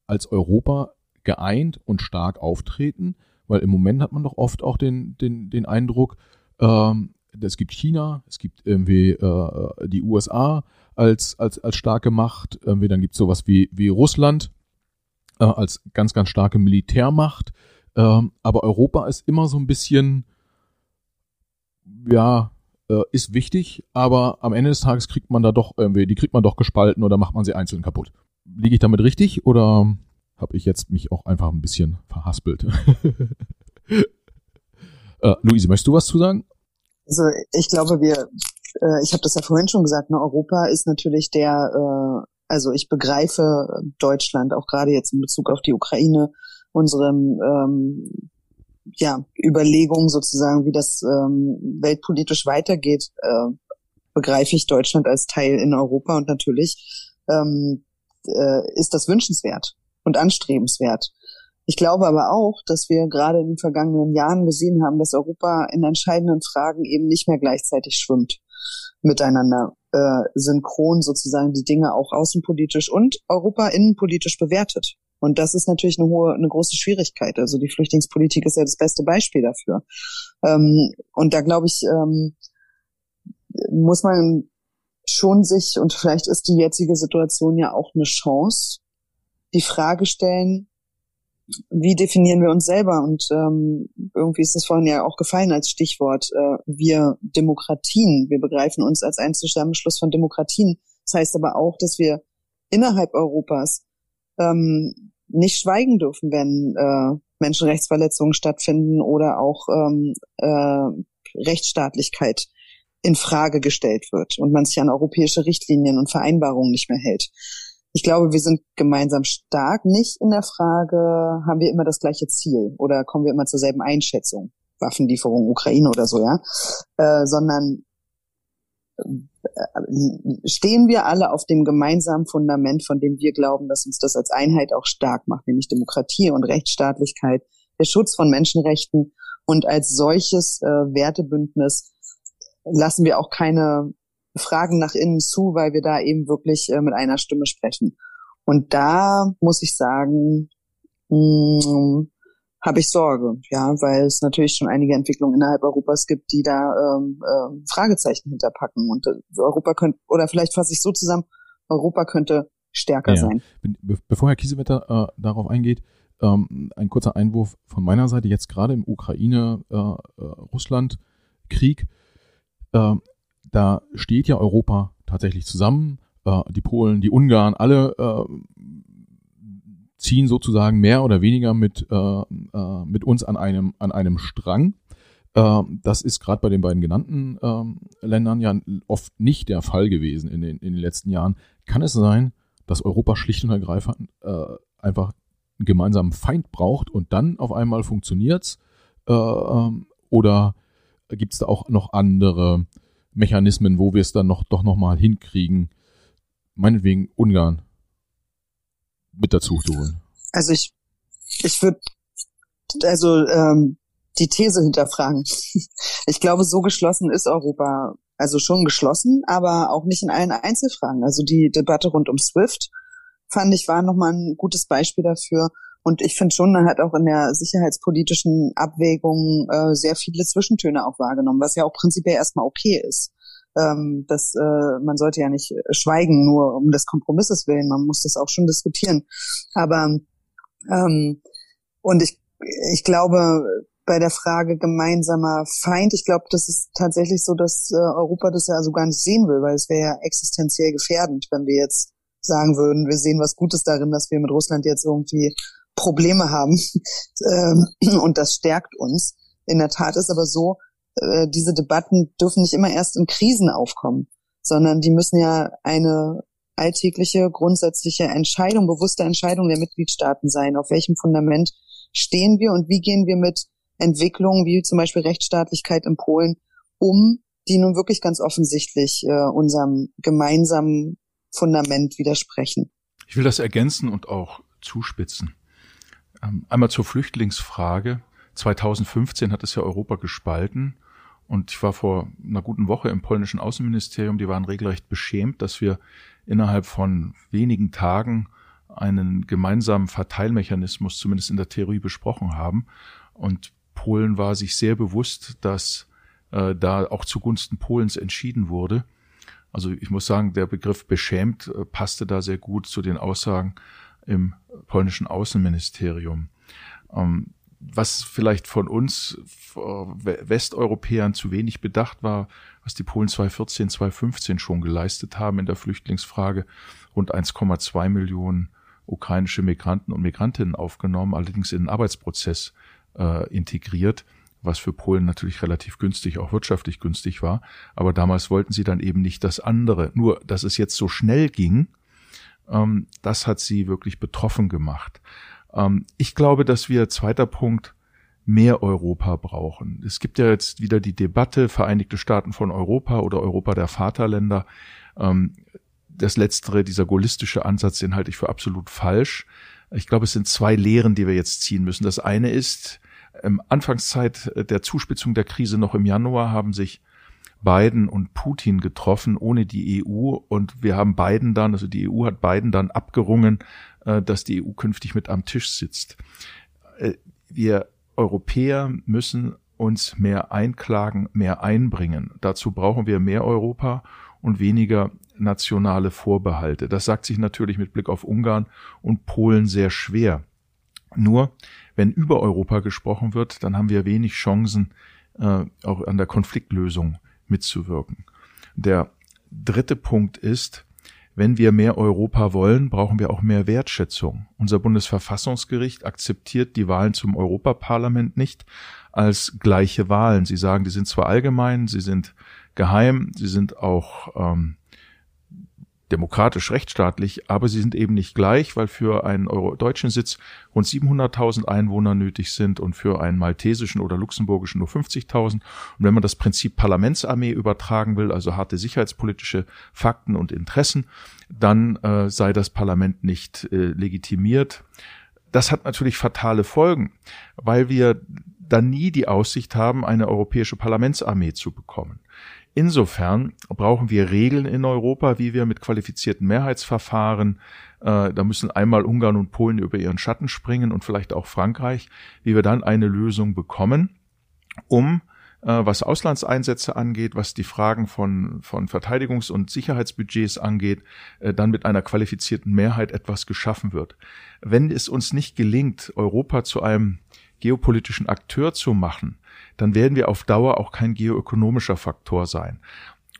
Speaker 3: als Europa geeint und stark auftreten, weil im Moment hat man doch oft auch den, den, den Eindruck, ähm, es gibt China, es gibt irgendwie äh, die USA als, als, als starke Macht, irgendwie dann gibt es sowas wie, wie Russland äh, als ganz, ganz starke Militärmacht. Ähm, aber Europa ist immer so ein bisschen, ja, äh, ist wichtig, aber am Ende des Tages kriegt man da doch irgendwie, die kriegt man doch gespalten oder macht man sie einzeln kaputt. Liege ich damit richtig oder habe ich jetzt mich auch einfach ein bisschen verhaspelt? äh, Luise, möchtest du was zu sagen?
Speaker 1: Also ich glaube, wir, äh, ich habe das ja vorhin schon gesagt, ne, Europa ist natürlich der, äh, also ich begreife Deutschland auch gerade jetzt in Bezug auf die Ukraine, unserem ähm, ja, Überlegungen sozusagen, wie das ähm, weltpolitisch weitergeht, äh, begreife ich Deutschland als Teil in Europa und natürlich ähm, äh, ist das wünschenswert und anstrebenswert. Ich glaube aber auch, dass wir gerade in den vergangenen Jahren gesehen haben, dass Europa in entscheidenden Fragen eben nicht mehr gleichzeitig schwimmt miteinander äh, synchron sozusagen die Dinge auch außenpolitisch und Europa innenpolitisch bewertet. Und das ist natürlich eine hohe, eine große Schwierigkeit. Also die Flüchtlingspolitik ist ja das beste Beispiel dafür. Ähm, und da glaube ich, ähm, muss man schon sich, und vielleicht ist die jetzige Situation ja auch eine Chance, die Frage stellen, wie definieren wir uns selber? Und ähm, irgendwie ist das vorhin ja auch gefallen als Stichwort. Äh, wir Demokratien, wir begreifen uns als ein Zusammenschluss von Demokratien. Das heißt aber auch, dass wir innerhalb Europas ähm, nicht schweigen dürfen, wenn äh, Menschenrechtsverletzungen stattfinden oder auch ähm, äh, Rechtsstaatlichkeit in Frage gestellt wird und man sich an europäische Richtlinien und Vereinbarungen nicht mehr hält. Ich glaube, wir sind gemeinsam stark, nicht in der Frage, haben wir immer das gleiche Ziel oder kommen wir immer zur selben Einschätzung, Waffenlieferung Ukraine oder so, ja, äh, sondern äh, stehen wir alle auf dem gemeinsamen Fundament, von dem wir glauben, dass uns das als Einheit auch stark macht, nämlich Demokratie und Rechtsstaatlichkeit, der Schutz von Menschenrechten und als solches äh, Wertebündnis lassen wir auch keine Fragen nach innen zu, weil wir da eben wirklich äh, mit einer Stimme sprechen. Und da muss ich sagen, mm, habe ich Sorge, ja, weil es natürlich schon einige Entwicklungen innerhalb Europas gibt, die da ähm, äh, Fragezeichen hinterpacken. Und äh, Europa könnte, oder vielleicht fasse ich so zusammen, Europa könnte stärker ja. sein.
Speaker 3: Bevor Herr Kiesewetter äh, darauf eingeht, ähm, ein kurzer Einwurf von meiner Seite, jetzt gerade im Ukraine-Russland-Krieg, äh, äh, da steht ja Europa tatsächlich zusammen. Äh, die Polen, die Ungarn, alle äh, ziehen sozusagen mehr oder weniger mit, äh, äh, mit uns an einem, an einem Strang. Das ist gerade bei den beiden genannten Ländern ja oft nicht der Fall gewesen in den, in den letzten Jahren. Kann es sein, dass Europa schlicht und ergreifend einfach einen gemeinsamen Feind braucht und dann auf einmal funktioniert's? Äh, ähm, oder gibt es da auch noch andere Mechanismen, wo wir es dann noch doch noch mal hinkriegen? Meinetwegen Ungarn mit dazu holen?
Speaker 1: Also ich, ich würde, also ähm, die These hinterfragen. Ich glaube, so geschlossen ist Europa. Also schon geschlossen, aber auch nicht in allen Einzelfragen. Also die Debatte rund um SWIFT fand ich war nochmal ein gutes Beispiel dafür. Und ich finde schon, man hat auch in der sicherheitspolitischen Abwägung äh, sehr viele Zwischentöne auch wahrgenommen, was ja auch prinzipiell erstmal okay ist. Ähm, das, äh, man sollte ja nicht schweigen, nur um des Kompromisses willen. Man muss das auch schon diskutieren. Aber ähm, und ich, ich glaube, bei der Frage gemeinsamer Feind, ich glaube, das ist tatsächlich so, dass äh, Europa das ja so gar nicht sehen will, weil es wäre ja existenziell gefährdend, wenn wir jetzt sagen würden, wir sehen was Gutes darin, dass wir mit Russland jetzt irgendwie Probleme haben. Ähm, und das stärkt uns. In der Tat ist aber so, äh, diese Debatten dürfen nicht immer erst in Krisen aufkommen, sondern die müssen ja eine alltägliche, grundsätzliche Entscheidung, bewusste Entscheidung der Mitgliedstaaten sein. Auf welchem Fundament stehen wir und wie gehen wir mit Entwicklungen wie zum Beispiel Rechtsstaatlichkeit in Polen um, die nun wirklich ganz offensichtlich äh, unserem gemeinsamen Fundament widersprechen.
Speaker 2: Ich will das ergänzen und auch zuspitzen. Ähm, einmal zur Flüchtlingsfrage. 2015 hat es ja Europa gespalten und ich war vor einer guten Woche im polnischen Außenministerium. Die waren regelrecht beschämt, dass wir innerhalb von wenigen Tagen einen gemeinsamen Verteilmechanismus zumindest in der Theorie besprochen haben. Und Polen war sich sehr bewusst, dass äh, da auch zugunsten Polens entschieden wurde. Also ich muss sagen, der Begriff beschämt äh, passte da sehr gut zu den Aussagen im polnischen Außenministerium. Ähm, was vielleicht von uns äh, Westeuropäern zu wenig bedacht war, was die Polen 2014, 2015 schon geleistet haben in der Flüchtlingsfrage, rund 1,2 Millionen ukrainische Migranten und Migrantinnen aufgenommen, allerdings in den Arbeitsprozess äh, integriert, was für Polen natürlich relativ günstig, auch wirtschaftlich günstig war. Aber damals wollten sie dann eben nicht das andere. Nur, dass es jetzt so schnell ging, das hat sie wirklich betroffen gemacht. Ähm, ich glaube, dass wir, zweiter Punkt, mehr Europa brauchen. Es gibt ja jetzt wieder die Debatte Vereinigte Staaten von Europa oder Europa der Vaterländer. Ähm, das letztere, dieser gaullistische Ansatz, den halte ich für absolut falsch. Ich glaube, es sind zwei Lehren, die wir jetzt ziehen müssen. Das eine ist, ähm, Anfangszeit der Zuspitzung der Krise noch im Januar haben sich Biden und Putin getroffen ohne die EU und wir haben Biden dann, also die EU hat Biden dann abgerungen, äh, dass die EU künftig mit am Tisch sitzt. Äh, wir Europäer müssen uns mehr einklagen, mehr einbringen. Dazu brauchen wir mehr Europa und weniger nationale Vorbehalte. Das sagt sich natürlich mit Blick auf Ungarn und Polen sehr schwer. Nur wenn über Europa gesprochen wird, dann haben wir wenig Chancen, äh, auch an der Konfliktlösung mitzuwirken. Der dritte Punkt ist, wenn wir mehr Europa wollen, brauchen wir auch mehr Wertschätzung. Unser Bundesverfassungsgericht akzeptiert die Wahlen zum Europaparlament nicht als gleiche Wahlen. Sie sagen, die sind zwar allgemein, sie sind geheim, sie sind auch ähm, demokratisch rechtsstaatlich, aber sie sind eben nicht gleich, weil für einen Euro deutschen Sitz rund 700.000 Einwohner nötig sind und für einen maltesischen oder luxemburgischen nur 50.000. Und wenn man das Prinzip Parlamentsarmee übertragen will, also harte sicherheitspolitische Fakten und Interessen, dann äh, sei das Parlament nicht äh, legitimiert. Das hat natürlich fatale Folgen, weil wir dann nie die Aussicht haben, eine europäische Parlamentsarmee zu bekommen. Insofern brauchen wir Regeln in Europa, wie wir mit qualifizierten Mehrheitsverfahren, äh, da müssen einmal Ungarn und Polen über ihren Schatten springen und vielleicht auch Frankreich, wie wir dann eine Lösung bekommen, um äh, was Auslandseinsätze angeht, was die Fragen von, von Verteidigungs- und Sicherheitsbudgets angeht, äh, dann mit einer qualifizierten Mehrheit etwas geschaffen wird. Wenn es uns nicht gelingt, Europa zu einem geopolitischen Akteur zu machen, dann werden wir auf Dauer auch kein geoökonomischer Faktor sein.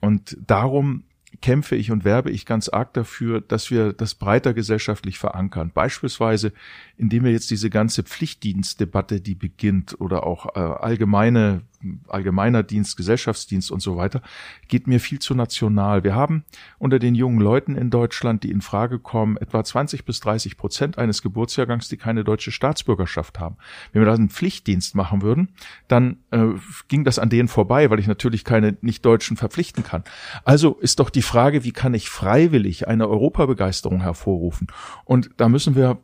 Speaker 2: Und darum kämpfe ich und werbe ich ganz arg dafür, dass wir das breiter gesellschaftlich verankern. Beispielsweise, indem wir jetzt diese ganze Pflichtdienstdebatte, die beginnt, oder auch äh, allgemeine allgemeiner Dienst, Gesellschaftsdienst und so weiter, geht mir viel zu national. Wir haben unter den jungen Leuten in Deutschland, die in Frage kommen, etwa 20 bis 30 Prozent eines Geburtsjahrgangs, die keine deutsche Staatsbürgerschaft haben. Wenn wir da einen Pflichtdienst machen würden, dann äh, ging das an denen vorbei, weil ich natürlich keine Nicht-Deutschen verpflichten kann. Also ist doch die Frage, wie kann ich freiwillig eine Europabegeisterung hervorrufen? Und da müssen wir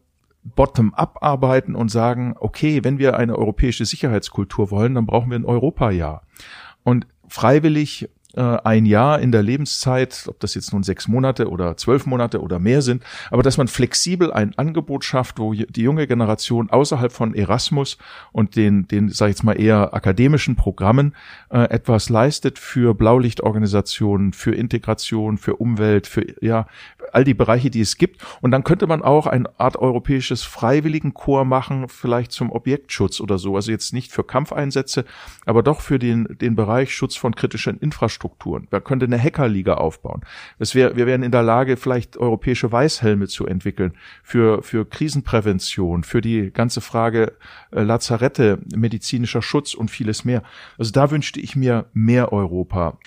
Speaker 2: bottom-up arbeiten und sagen, okay, wenn wir eine europäische Sicherheitskultur wollen, dann brauchen wir ein Europajahr. Und freiwillig äh, ein Jahr in der Lebenszeit, ob das jetzt nun sechs Monate oder zwölf Monate oder mehr sind, aber dass man flexibel ein Angebot schafft, wo die junge Generation außerhalb von Erasmus und den, den sag ich jetzt mal eher akademischen Programmen äh, etwas leistet für Blaulichtorganisationen, für Integration, für Umwelt, für ja all die Bereiche, die es gibt. Und dann könnte man auch eine Art europäisches Freiwilligenchor machen, vielleicht zum Objektschutz oder so. Also jetzt nicht für Kampfeinsätze, aber doch für den, den Bereich Schutz von kritischen Infrastrukturen. Man könnte eine Hackerliga aufbauen. Das wär, wir wären in der Lage, vielleicht europäische Weißhelme zu entwickeln für, für Krisenprävention, für die ganze Frage äh, Lazarette, medizinischer Schutz und vieles mehr. Also da wünschte ich mir mehr Europa.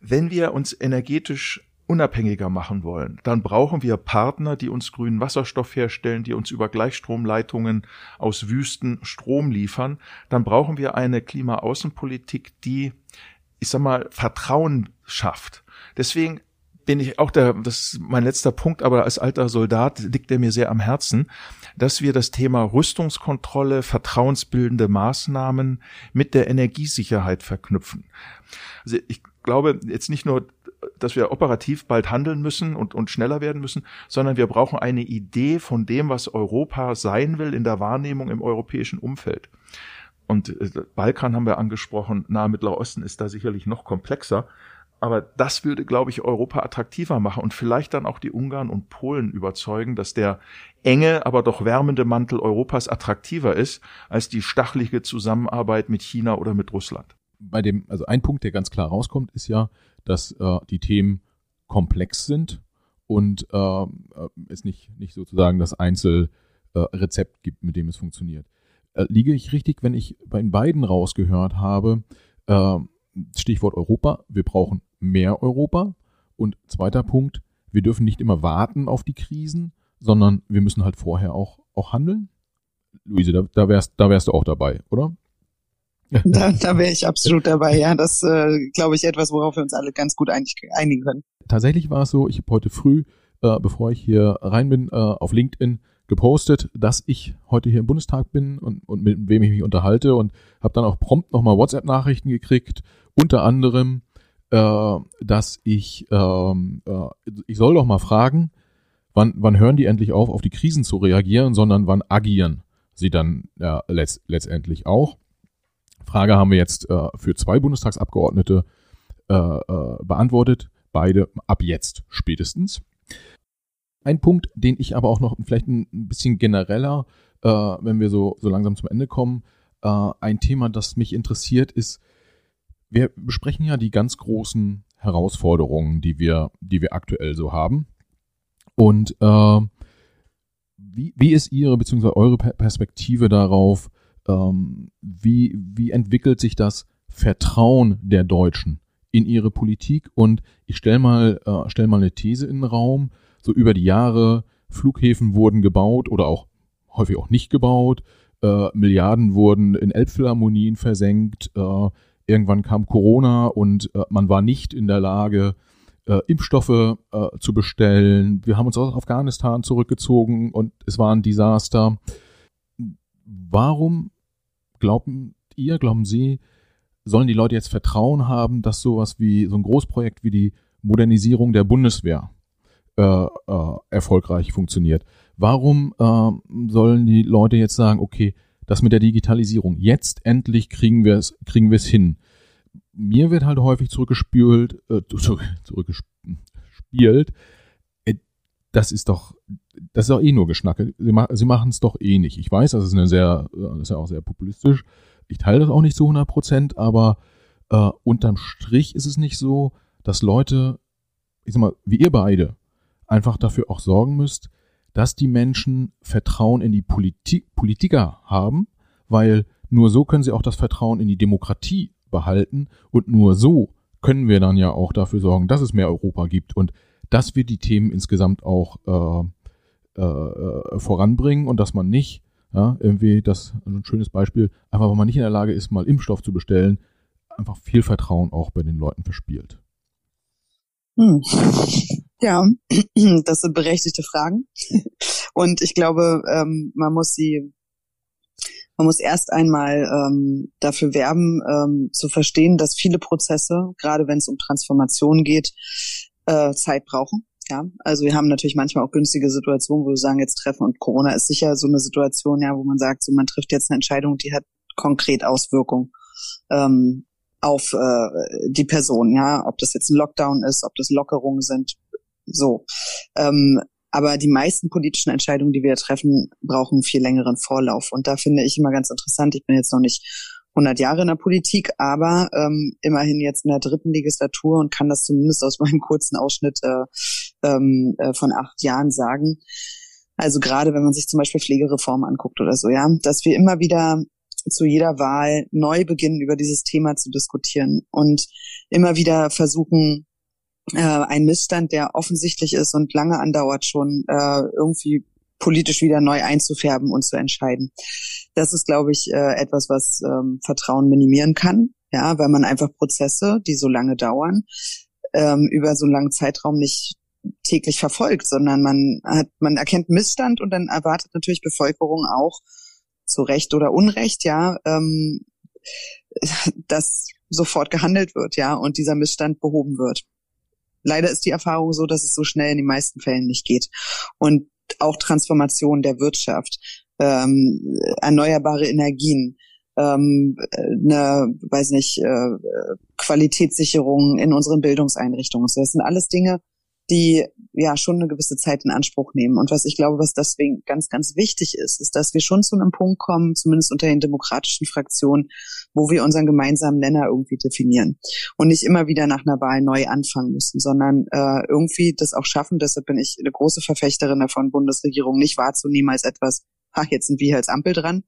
Speaker 2: Wenn wir uns energetisch unabhängiger machen wollen, dann brauchen wir Partner, die uns grünen Wasserstoff herstellen, die uns über Gleichstromleitungen aus Wüsten Strom liefern. Dann brauchen wir eine Klimaaußenpolitik, die, ich sag mal, Vertrauen schafft. Deswegen bin ich auch der, das ist mein letzter Punkt, aber als alter Soldat liegt er mir sehr am Herzen, dass wir das Thema Rüstungskontrolle, vertrauensbildende Maßnahmen mit der Energiesicherheit verknüpfen. Also ich glaube jetzt nicht nur, dass wir operativ bald handeln müssen und, und schneller werden müssen, sondern wir brauchen eine Idee von dem, was Europa sein will in der Wahrnehmung im europäischen Umfeld. Und äh, Balkan haben wir angesprochen, Nahe Mittlerer Osten ist da sicherlich noch komplexer. Aber das würde, glaube ich, Europa attraktiver machen und vielleicht dann auch die Ungarn und Polen überzeugen, dass der enge, aber doch wärmende Mantel Europas attraktiver ist als die stachelige Zusammenarbeit mit China oder mit Russland.
Speaker 3: Bei dem, also ein Punkt, der ganz klar rauskommt, ist ja, dass äh, die Themen komplex sind und äh, es nicht, nicht sozusagen das Einzelrezept äh, gibt, mit dem es funktioniert. Äh, liege ich richtig, wenn ich bei den beiden rausgehört habe, äh, Stichwort Europa, wir brauchen mehr Europa. Und zweiter Punkt, wir dürfen nicht immer warten auf die Krisen, sondern wir müssen halt vorher auch, auch handeln. Luise, da, da, wärst, da wärst du auch dabei, oder?
Speaker 1: Da, da wäre ich absolut dabei, ja. Das äh, glaube ich etwas, worauf wir uns alle ganz gut einig, einigen können.
Speaker 3: Tatsächlich war es so, ich habe heute früh, äh, bevor ich hier rein bin, äh, auf LinkedIn gepostet, dass ich heute hier im Bundestag bin und, und mit wem ich mich unterhalte und habe dann auch prompt nochmal WhatsApp-Nachrichten gekriegt, unter anderem, äh, dass ich, ähm, äh, ich soll doch mal fragen, wann, wann hören die endlich auf, auf die Krisen zu reagieren, sondern wann agieren sie dann ja, letzt, letztendlich auch. Frage haben wir jetzt äh, für zwei Bundestagsabgeordnete äh, äh, beantwortet, beide ab jetzt spätestens. Ein Punkt, den ich aber auch noch vielleicht ein bisschen genereller, äh, wenn wir so, so langsam zum Ende kommen, äh, ein Thema, das mich interessiert, ist, wir besprechen ja die ganz großen Herausforderungen, die wir, die wir aktuell so haben. Und äh, wie, wie ist Ihre bzw. eure Perspektive darauf? Ähm, wie, wie entwickelt sich das Vertrauen der Deutschen in ihre Politik? Und ich stelle mal, äh, stell mal eine These in den Raum so über die Jahre Flughäfen wurden gebaut oder auch häufig auch nicht gebaut. Äh, Milliarden wurden in Elbphilharmonien versenkt. Äh, irgendwann kam Corona und äh, man war nicht in der Lage, äh, Impfstoffe äh, zu bestellen. Wir haben uns aus Afghanistan zurückgezogen und es war ein Desaster. Warum glauben ihr, glauben Sie, sollen die Leute jetzt Vertrauen haben, dass sowas wie so ein Großprojekt wie die Modernisierung der Bundeswehr äh, äh, erfolgreich funktioniert. Warum äh, sollen die Leute jetzt sagen, okay, das mit der Digitalisierung, jetzt endlich kriegen wir es kriegen wir es hin. Mir wird halt häufig zurückgespült, äh, zurückgespielt, äh, das ist doch, das ist doch eh nur Geschnacke. Sie, ma sie machen es doch eh nicht. Ich weiß, das ist eine sehr, das ist ja auch sehr populistisch. Ich teile das auch nicht zu 100 Prozent, aber äh, unterm Strich ist es nicht so, dass Leute, ich sag mal, wie ihr beide, einfach dafür auch sorgen müsst, dass die Menschen Vertrauen in die Politik, Politiker haben, weil nur so können sie auch das Vertrauen in die Demokratie behalten und nur so können wir dann ja auch dafür sorgen, dass es mehr Europa gibt und dass wir die Themen insgesamt auch äh, äh, voranbringen und dass man nicht, ja, irgendwie, das also ein schönes Beispiel, einfach wenn man nicht in der Lage ist, mal Impfstoff zu bestellen, einfach viel Vertrauen auch bei den Leuten verspielt.
Speaker 1: Hm. Ja, das sind berechtigte Fragen. Und ich glaube, ähm, man muss sie man muss erst einmal ähm, dafür werben, ähm, zu verstehen, dass viele Prozesse, gerade wenn es um Transformation geht, äh, Zeit brauchen. Ja, also wir haben natürlich manchmal auch günstige Situationen, wo wir sagen, jetzt treffen und Corona ist sicher so eine Situation, ja, wo man sagt, so man trifft jetzt eine Entscheidung, die hat konkret Auswirkungen ähm, auf äh, die Person, ja, ob das jetzt ein Lockdown ist, ob das Lockerungen sind, so. Ähm, aber die meisten politischen Entscheidungen, die wir treffen, brauchen viel längeren Vorlauf. Und da finde ich immer ganz interessant, ich bin jetzt noch nicht 100 Jahre in der Politik, aber ähm, immerhin jetzt in der dritten Legislatur und kann das zumindest aus meinem kurzen Ausschnitt äh, ähm, äh, von acht Jahren sagen. Also gerade wenn man sich zum Beispiel Pflegereform anguckt oder so, ja, dass wir immer wieder zu jeder Wahl neu beginnen, über dieses Thema zu diskutieren und immer wieder versuchen, äh, ein Missstand, der offensichtlich ist und lange andauert schon, äh, irgendwie politisch wieder neu einzufärben und zu entscheiden. Das ist, glaube ich, äh, etwas, was ähm, Vertrauen minimieren kann, ja, weil man einfach Prozesse, die so lange dauern, ähm, über so einen langen Zeitraum nicht täglich verfolgt, sondern man hat, man erkennt Missstand und dann erwartet natürlich Bevölkerung auch zu Recht oder Unrecht, ja, ähm, dass sofort gehandelt wird, ja, und dieser Missstand behoben wird. Leider ist die Erfahrung so, dass es so schnell in den meisten Fällen nicht geht. Und auch Transformation der Wirtschaft, ähm, erneuerbare Energien, ähm, eine, weiß nicht, äh, Qualitätssicherung in unseren Bildungseinrichtungen. Das sind alles Dinge, die ja schon eine gewisse Zeit in Anspruch nehmen. Und was ich glaube, was deswegen ganz, ganz wichtig ist, ist, dass wir schon zu einem Punkt kommen, zumindest unter den demokratischen Fraktionen, wo wir unseren gemeinsamen Nenner irgendwie definieren und nicht immer wieder nach einer Wahl neu anfangen müssen, sondern äh, irgendwie das auch schaffen. Deshalb bin ich eine große Verfechterin davon, Bundesregierung nicht wahrzunehmen als etwas, ach, jetzt sind wir als Ampel dran,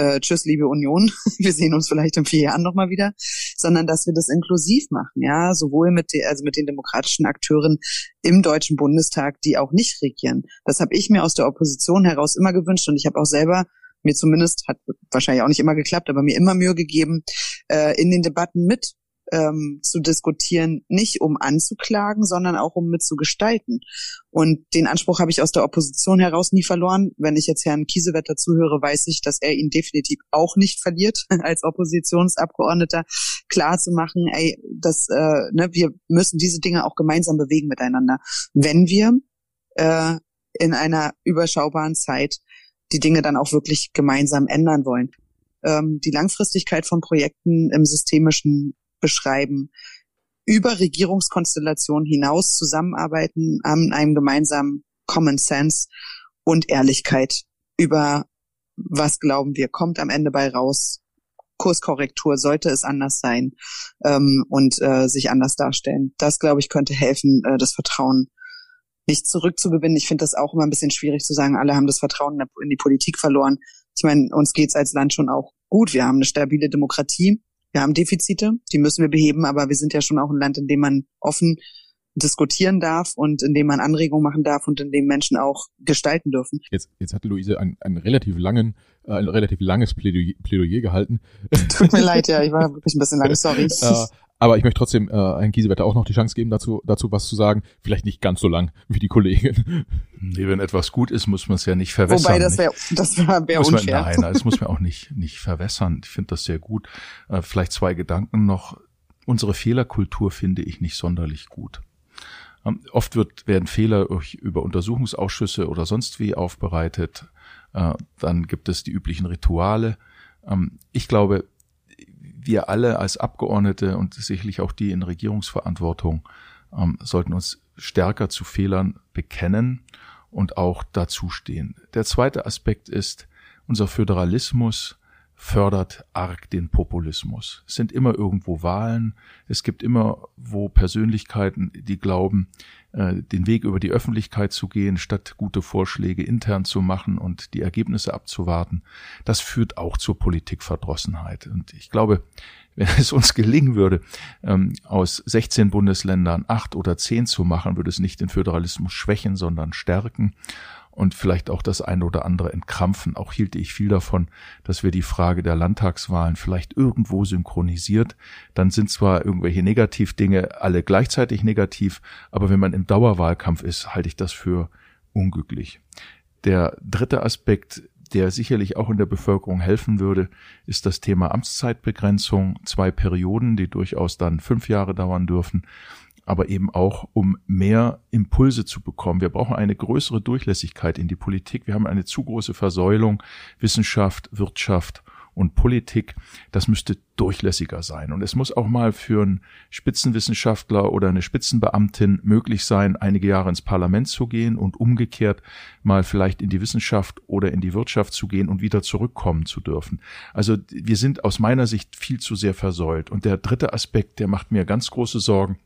Speaker 1: äh, tschüss, liebe Union, wir sehen uns vielleicht in vier Jahren nochmal wieder, sondern dass wir das inklusiv machen, ja, sowohl mit, den, also mit den demokratischen Akteuren im Deutschen Bundestag, die auch nicht regieren. Das habe ich mir aus der Opposition heraus immer gewünscht und ich habe auch selber mir zumindest, hat wahrscheinlich auch nicht immer geklappt, aber mir immer Mühe gegeben, äh, in den Debatten mit ähm, zu diskutieren, nicht um anzuklagen, sondern auch um mitzugestalten. Und den Anspruch habe ich aus der Opposition heraus nie verloren. Wenn ich jetzt Herrn Kiesewetter zuhöre, weiß ich, dass er ihn definitiv auch nicht verliert, als Oppositionsabgeordneter klar zu machen, ey, das, äh, ne, wir müssen diese Dinge auch gemeinsam bewegen miteinander, wenn wir äh, in einer überschaubaren Zeit die Dinge dann auch wirklich gemeinsam ändern wollen. Ähm, die Langfristigkeit von Projekten im systemischen beschreiben, über Regierungskonstellationen hinaus zusammenarbeiten an einem gemeinsamen Common Sense und Ehrlichkeit über was glauben wir, kommt am Ende bei raus. Kurskorrektur sollte es anders sein ähm, und äh, sich anders darstellen. Das, glaube ich, könnte helfen, äh, das Vertrauen nicht zurückzugewinnen. Ich finde das auch immer ein bisschen schwierig zu sagen, alle haben das Vertrauen in die Politik verloren. Ich meine, uns geht's als Land schon auch gut. Wir haben eine stabile Demokratie. Wir haben Defizite, die müssen wir beheben, aber wir sind ja schon auch ein Land, in dem man offen diskutieren darf und in dem man Anregungen machen darf und in dem Menschen auch gestalten dürfen.
Speaker 3: Jetzt, jetzt hat Luise einen, einen relativ langen, äh, ein relativ langes Plädoyer, Plädoyer gehalten.
Speaker 1: Tut mir leid, ja, ich war wirklich ein bisschen lang, sorry.
Speaker 3: äh, aber ich möchte trotzdem äh, Herrn Kiesewetter auch noch die Chance geben, dazu, dazu was zu sagen. Vielleicht nicht ganz so lang wie die Kollegin.
Speaker 2: Nee, wenn etwas gut ist, muss man es ja nicht verwässern.
Speaker 1: Wobei, das wäre das wär, wär unfair.
Speaker 2: Man, nein, das muss man auch nicht, nicht verwässern. Ich finde das sehr gut. Äh, vielleicht zwei Gedanken noch. Unsere Fehlerkultur finde ich nicht sonderlich gut. Ähm, oft wird, werden Fehler über Untersuchungsausschüsse oder sonst wie aufbereitet. Äh, dann gibt es die üblichen Rituale. Ähm, ich glaube, wir alle als Abgeordnete und sicherlich auch die in Regierungsverantwortung ähm, sollten uns stärker zu Fehlern bekennen und auch dazustehen. Der zweite Aspekt ist, unser Föderalismus fördert arg den Populismus. Es sind immer irgendwo Wahlen, es gibt immer wo Persönlichkeiten, die glauben, den Weg über die Öffentlichkeit zu gehen, statt gute Vorschläge intern zu machen und die Ergebnisse abzuwarten. Das führt auch zur Politikverdrossenheit. Und ich glaube, wenn es uns gelingen würde, ähm, aus 16 Bundesländern acht oder zehn zu machen, würde es nicht den Föderalismus schwächen, sondern stärken und vielleicht auch das eine oder andere entkrampfen. Auch hielte ich viel davon, dass wir die Frage der Landtagswahlen vielleicht irgendwo synchronisiert. Dann sind zwar irgendwelche Negativdinge alle gleichzeitig negativ, aber wenn man im Dauerwahlkampf ist, halte ich das für unglücklich. Der dritte Aspekt, der sicherlich auch in der Bevölkerung helfen würde, ist das Thema Amtszeitbegrenzung. Zwei Perioden, die durchaus dann fünf Jahre dauern dürfen, aber eben auch, um mehr Impulse zu bekommen. Wir brauchen eine größere Durchlässigkeit in die Politik. Wir haben eine zu große Versäulung, Wissenschaft, Wirtschaft und Politik, das müsste durchlässiger sein. Und es muss auch mal für einen Spitzenwissenschaftler oder eine Spitzenbeamtin möglich sein, einige Jahre ins Parlament zu gehen und umgekehrt mal vielleicht in die Wissenschaft oder in die Wirtschaft zu gehen und wieder zurückkommen zu dürfen. Also wir sind aus meiner Sicht viel zu sehr versäult. Und der dritte Aspekt, der macht mir ganz große Sorgen.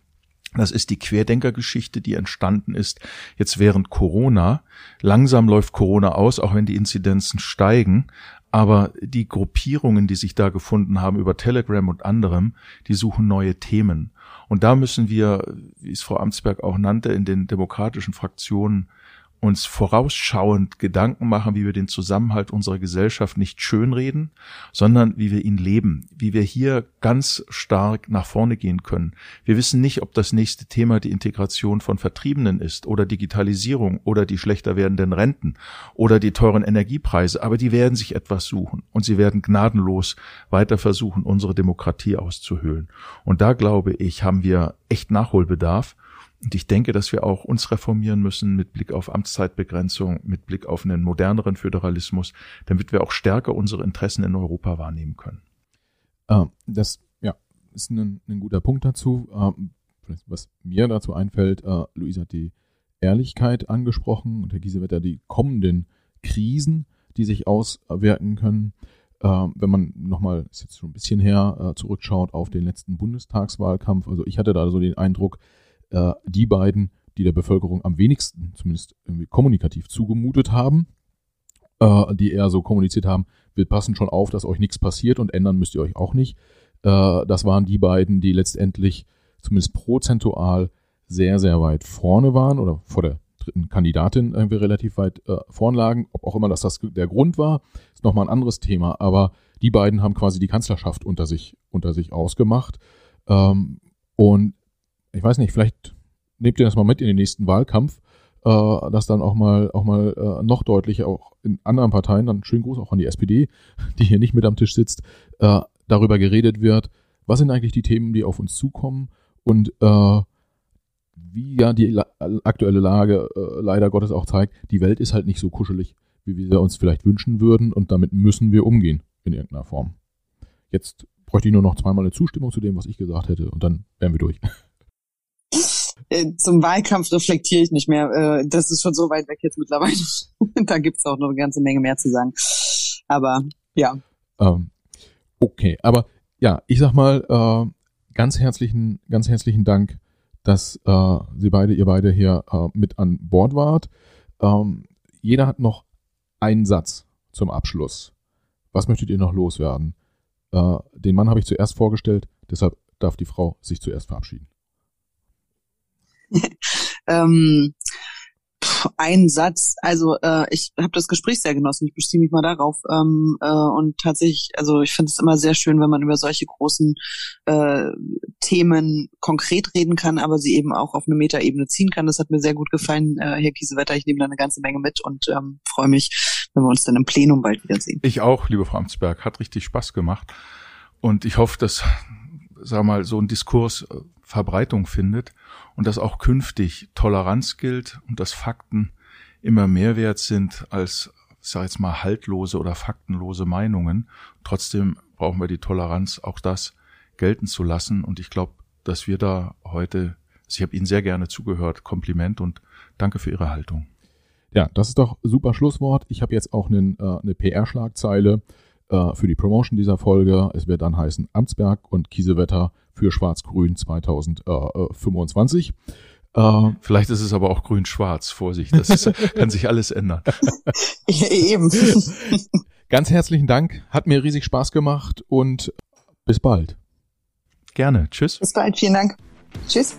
Speaker 2: Das ist die Querdenkergeschichte, die entstanden ist jetzt während Corona. Langsam läuft Corona aus, auch wenn die Inzidenzen steigen. Aber die Gruppierungen, die sich da gefunden haben über Telegram und anderem, die suchen neue Themen. Und da müssen wir, wie es Frau Amtsberg auch nannte, in den demokratischen Fraktionen uns vorausschauend Gedanken machen, wie wir den Zusammenhalt unserer Gesellschaft nicht schönreden, sondern wie wir ihn leben, wie wir hier ganz stark nach vorne gehen können. Wir wissen nicht, ob das nächste Thema die Integration von Vertriebenen ist oder Digitalisierung oder die schlechter werdenden Renten oder die teuren Energiepreise, aber die werden sich etwas suchen und sie werden gnadenlos weiter versuchen, unsere Demokratie auszuhöhlen. Und da glaube ich, haben wir echt Nachholbedarf. Und ich denke, dass wir auch uns reformieren müssen mit Blick auf Amtszeitbegrenzung, mit Blick auf einen moderneren Föderalismus, damit wir auch stärker unsere Interessen in Europa wahrnehmen können.
Speaker 3: Äh, das ja, ist ein, ein guter Punkt dazu. Äh, was mir dazu einfällt, äh, Luisa hat die Ehrlichkeit angesprochen und Herr Giesewetter die kommenden Krisen, die sich auswirken können. Äh, wenn man nochmal, ist jetzt schon ein bisschen her, zurückschaut auf den letzten Bundestagswahlkampf. Also ich hatte da so den Eindruck, äh, die beiden, die der Bevölkerung am wenigsten, zumindest kommunikativ zugemutet haben, äh, die eher so kommuniziert haben, wir passen schon auf, dass euch nichts passiert und ändern müsst ihr euch auch nicht. Äh, das waren die beiden, die letztendlich zumindest prozentual sehr, sehr weit vorne waren oder vor der dritten Kandidatin irgendwie relativ weit äh, vorn lagen. Ob auch immer das, das der Grund war, ist nochmal ein anderes Thema. Aber die beiden haben quasi die Kanzlerschaft unter sich, unter sich ausgemacht. Ähm, und ich weiß nicht, vielleicht nehmt ihr das mal mit in den nächsten Wahlkampf, äh, dass dann auch mal, auch mal äh, noch deutlicher auch in anderen Parteien, dann schönen Gruß auch an die SPD, die hier nicht mit am Tisch sitzt, äh, darüber geredet wird, was sind eigentlich die Themen, die auf uns zukommen und äh, wie ja die aktuelle Lage äh, leider Gottes auch zeigt, die Welt ist halt nicht so kuschelig, wie wir uns vielleicht wünschen würden und damit müssen wir umgehen in irgendeiner Form. Jetzt bräuchte ich nur noch zweimal eine Zustimmung zu dem, was ich gesagt hätte und dann wären wir durch.
Speaker 1: Äh, zum Wahlkampf reflektiere ich nicht mehr. Äh, das ist schon so weit weg jetzt mittlerweile. da gibt's auch noch eine ganze Menge mehr zu sagen. Aber ja.
Speaker 3: Ähm, okay, aber ja, ich sag mal, äh, ganz herzlichen, ganz herzlichen Dank, dass äh, Sie beide, ihr beide hier äh, mit an Bord wart. Ähm, jeder hat noch einen Satz zum Abschluss. Was möchtet ihr noch loswerden? Äh, den Mann habe ich zuerst vorgestellt, deshalb darf die Frau sich zuerst verabschieden.
Speaker 1: ähm, ein Satz, also äh, ich habe das Gespräch sehr genossen, ich beziehe mich mal darauf. Ähm, äh, und tatsächlich, also ich finde es immer sehr schön, wenn man über solche großen äh, Themen konkret reden kann, aber sie eben auch auf eine Metaebene ziehen kann. Das hat mir sehr gut gefallen, äh, Herr Kiesewetter. Ich nehme da eine ganze Menge mit und ähm, freue mich, wenn wir uns dann im Plenum bald wiedersehen.
Speaker 2: Ich auch, liebe Frau Amtsberg, hat richtig Spaß gemacht. Und ich hoffe, dass, sag mal, so ein Diskurs äh, Verbreitung findet und dass auch künftig Toleranz gilt und dass Fakten immer mehr wert sind als, ich sage jetzt mal, haltlose oder faktenlose Meinungen. Trotzdem brauchen wir die Toleranz, auch das gelten zu lassen. Und ich glaube, dass wir da heute, also ich habe Ihnen sehr gerne zugehört, Kompliment und danke für Ihre Haltung.
Speaker 3: Ja, das ist doch super Schlusswort. Ich habe jetzt auch einen, äh, eine PR-Schlagzeile äh, für die Promotion dieser Folge. Es wird dann heißen Amtsberg und Kiesewetter für Schwarz-Grün 2025.
Speaker 2: Äh, Vielleicht ist es aber auch grün-schwarz. Vorsicht, das ist, kann sich alles ändern.
Speaker 1: Eben.
Speaker 3: Ganz herzlichen Dank. Hat mir riesig Spaß gemacht und bis bald.
Speaker 2: Gerne. Tschüss.
Speaker 1: Bis bald. Vielen Dank. Tschüss.